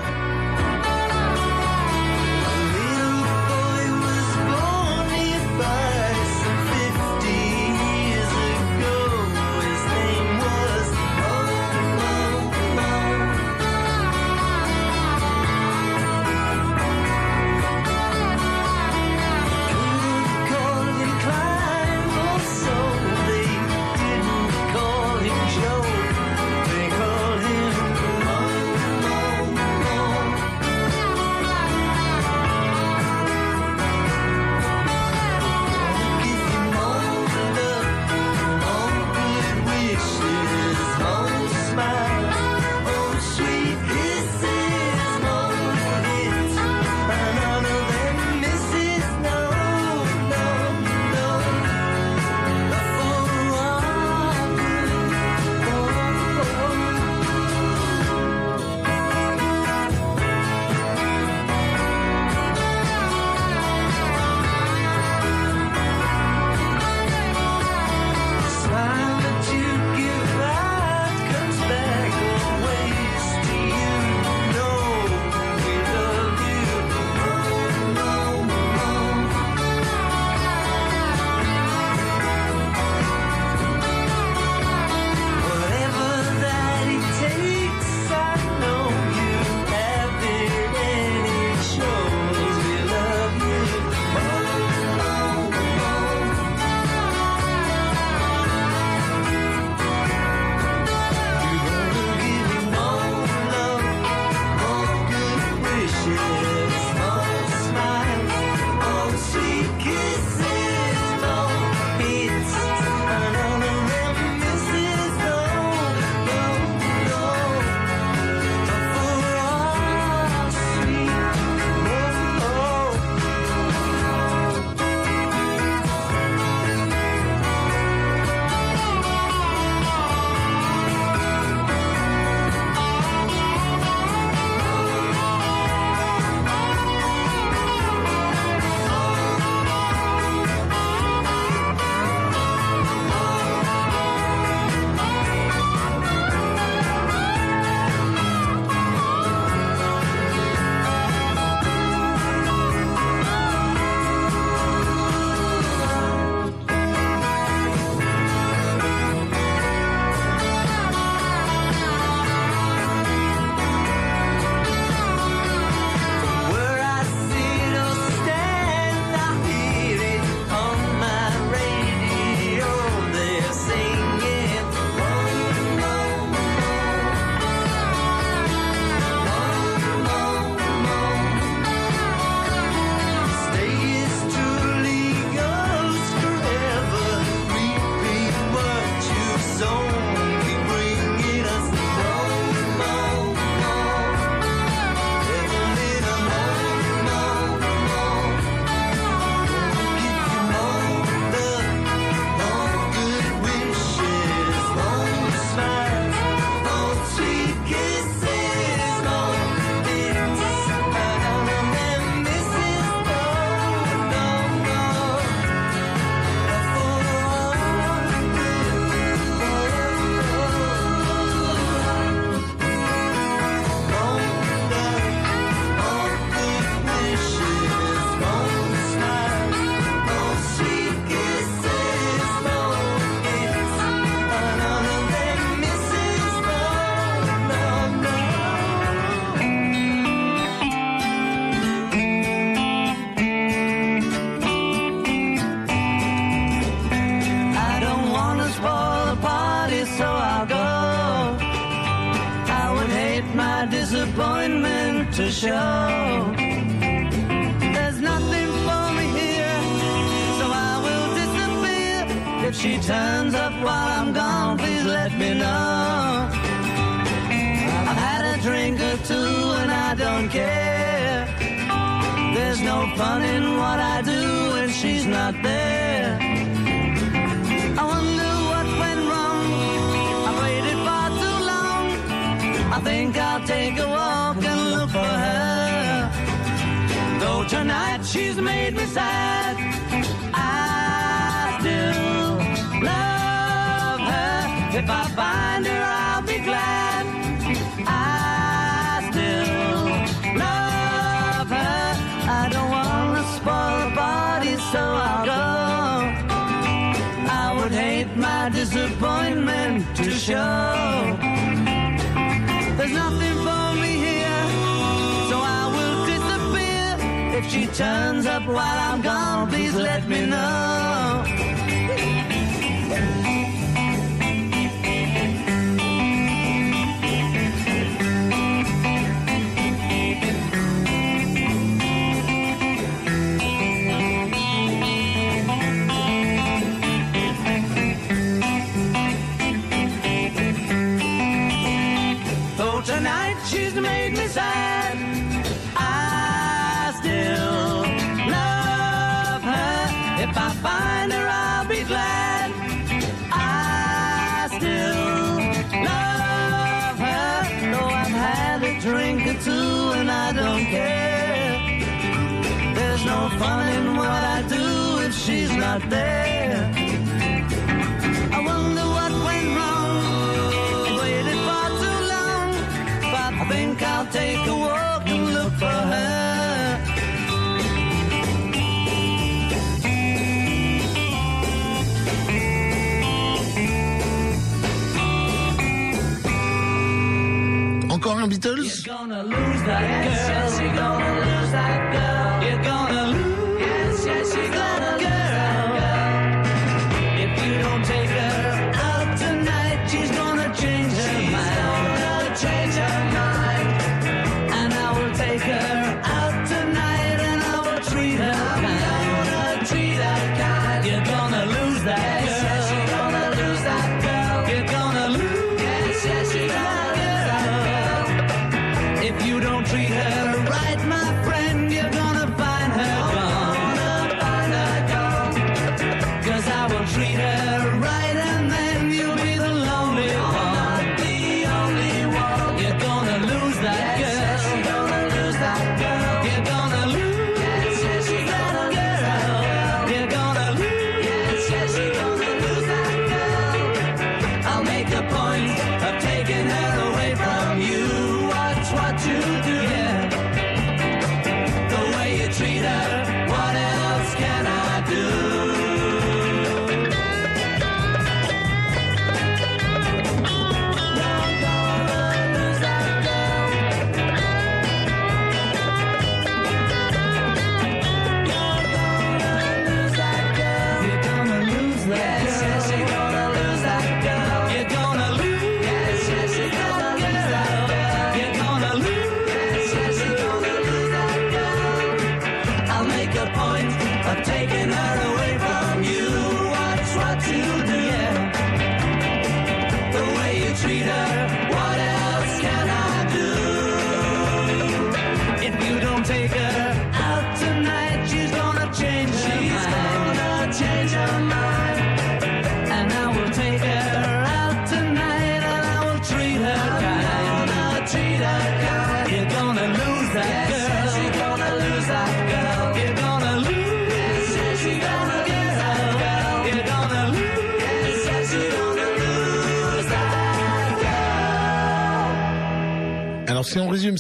Speaker 10: Disappointment to show. There's nothing for me here, so I will disappear. If she turns up while I'm gone, please let me know. I've had a drink or two and I don't care. There's
Speaker 2: There's no fun in what I do when she's not there. I wonder what went wrong. I waited far too long. I think I'll take a walk tonight she's made me sad, I still love her. If I find her, I'll be glad. I still love her. I don't wanna spoil the party, so I'll go. I would hate my disappointment to show. There's nothing If she turns up while I'm gone, please let me know. There. I wonder what went wrong. I waited far too long, but I think I'll take a walk and look for her.
Speaker 1: Encore un Beatles?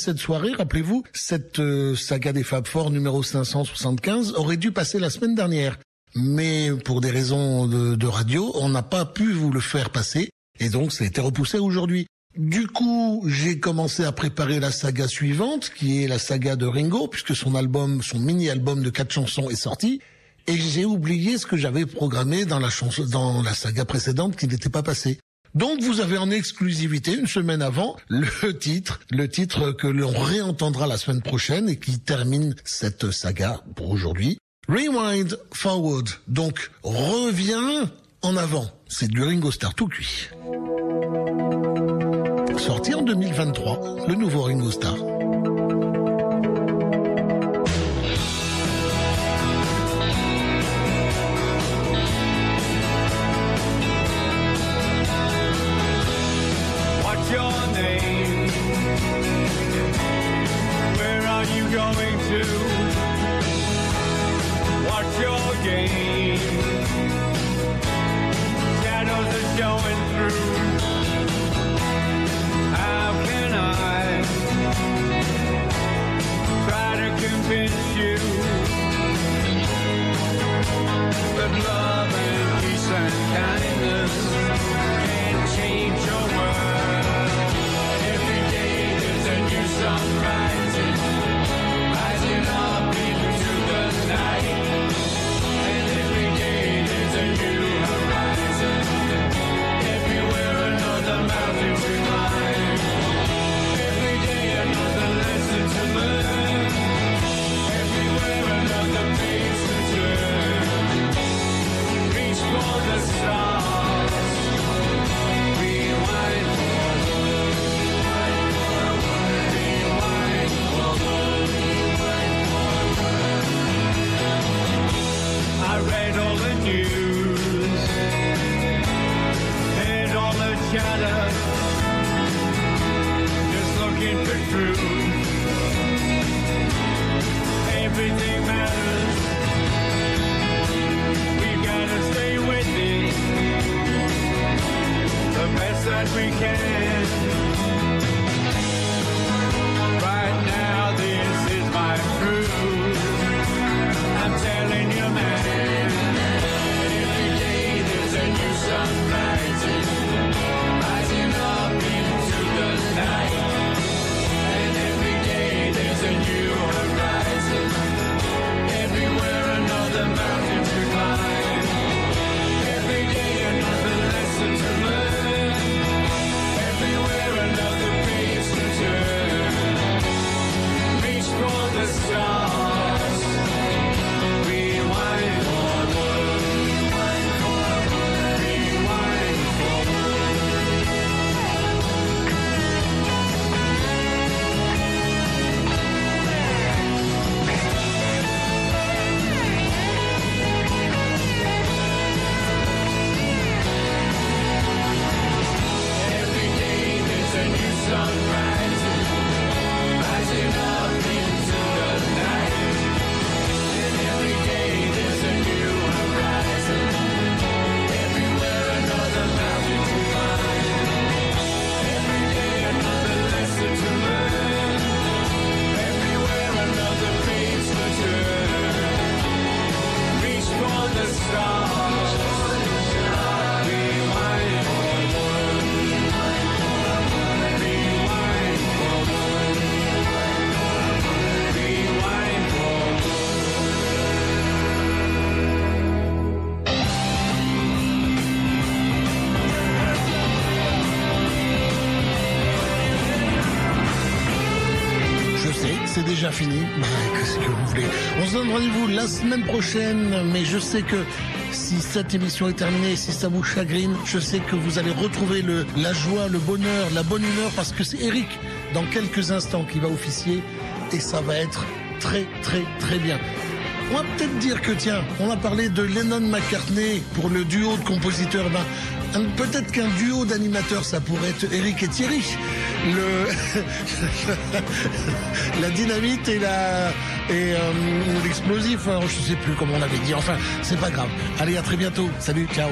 Speaker 1: Cette soirée, rappelez-vous, cette euh, saga des Fab Four numéro 575 aurait dû passer la semaine dernière. Mais pour des raisons de, radio, on n'a pas pu vous le faire passer et donc ça a été repoussé aujourd'hui. Du coup, j'ai commencé à préparer la saga suivante, qui est la saga de Ringo, puisque son album, son mini-album de quatre chansons est sorti. Et j'ai oublié ce que j'avais programmé dans la chanson, dans la saga précédente qui n'était pas passé. Donc vous avez en exclusivité une semaine avant le titre, le titre que l'on réentendra la semaine prochaine et qui termine cette saga pour aujourd'hui. Rewind Forward. Donc reviens en avant. C'est du Ringo Starr tout cuit. Sorti en 2023, le nouveau Ringo Starr.
Speaker 8: going to watch your game. Shadows are showing through. How can I try to convince you that love and peace and kindness? That we can.
Speaker 1: Bah, qu'est-ce que vous voulez On se donne rendez-vous la semaine prochaine, mais je sais que si cette émission est terminée, si ça vous chagrine, je sais que vous allez retrouver le, la joie, le bonheur, la bonne humeur, parce que c'est Eric, dans quelques instants, qui va officier, et ça va être très, très, très bien. On va peut-être dire que, tiens, on a parlé de Lennon-McCartney pour le duo de compositeurs. Ben, peut-être qu'un duo d'animateurs, ça pourrait être Eric et Thierry. Le, la dynamite et la et euh, l'explosif. Alors, je sais plus comment on l'avait dit. Enfin, c'est pas grave. Allez, à très bientôt. Salut, ciao.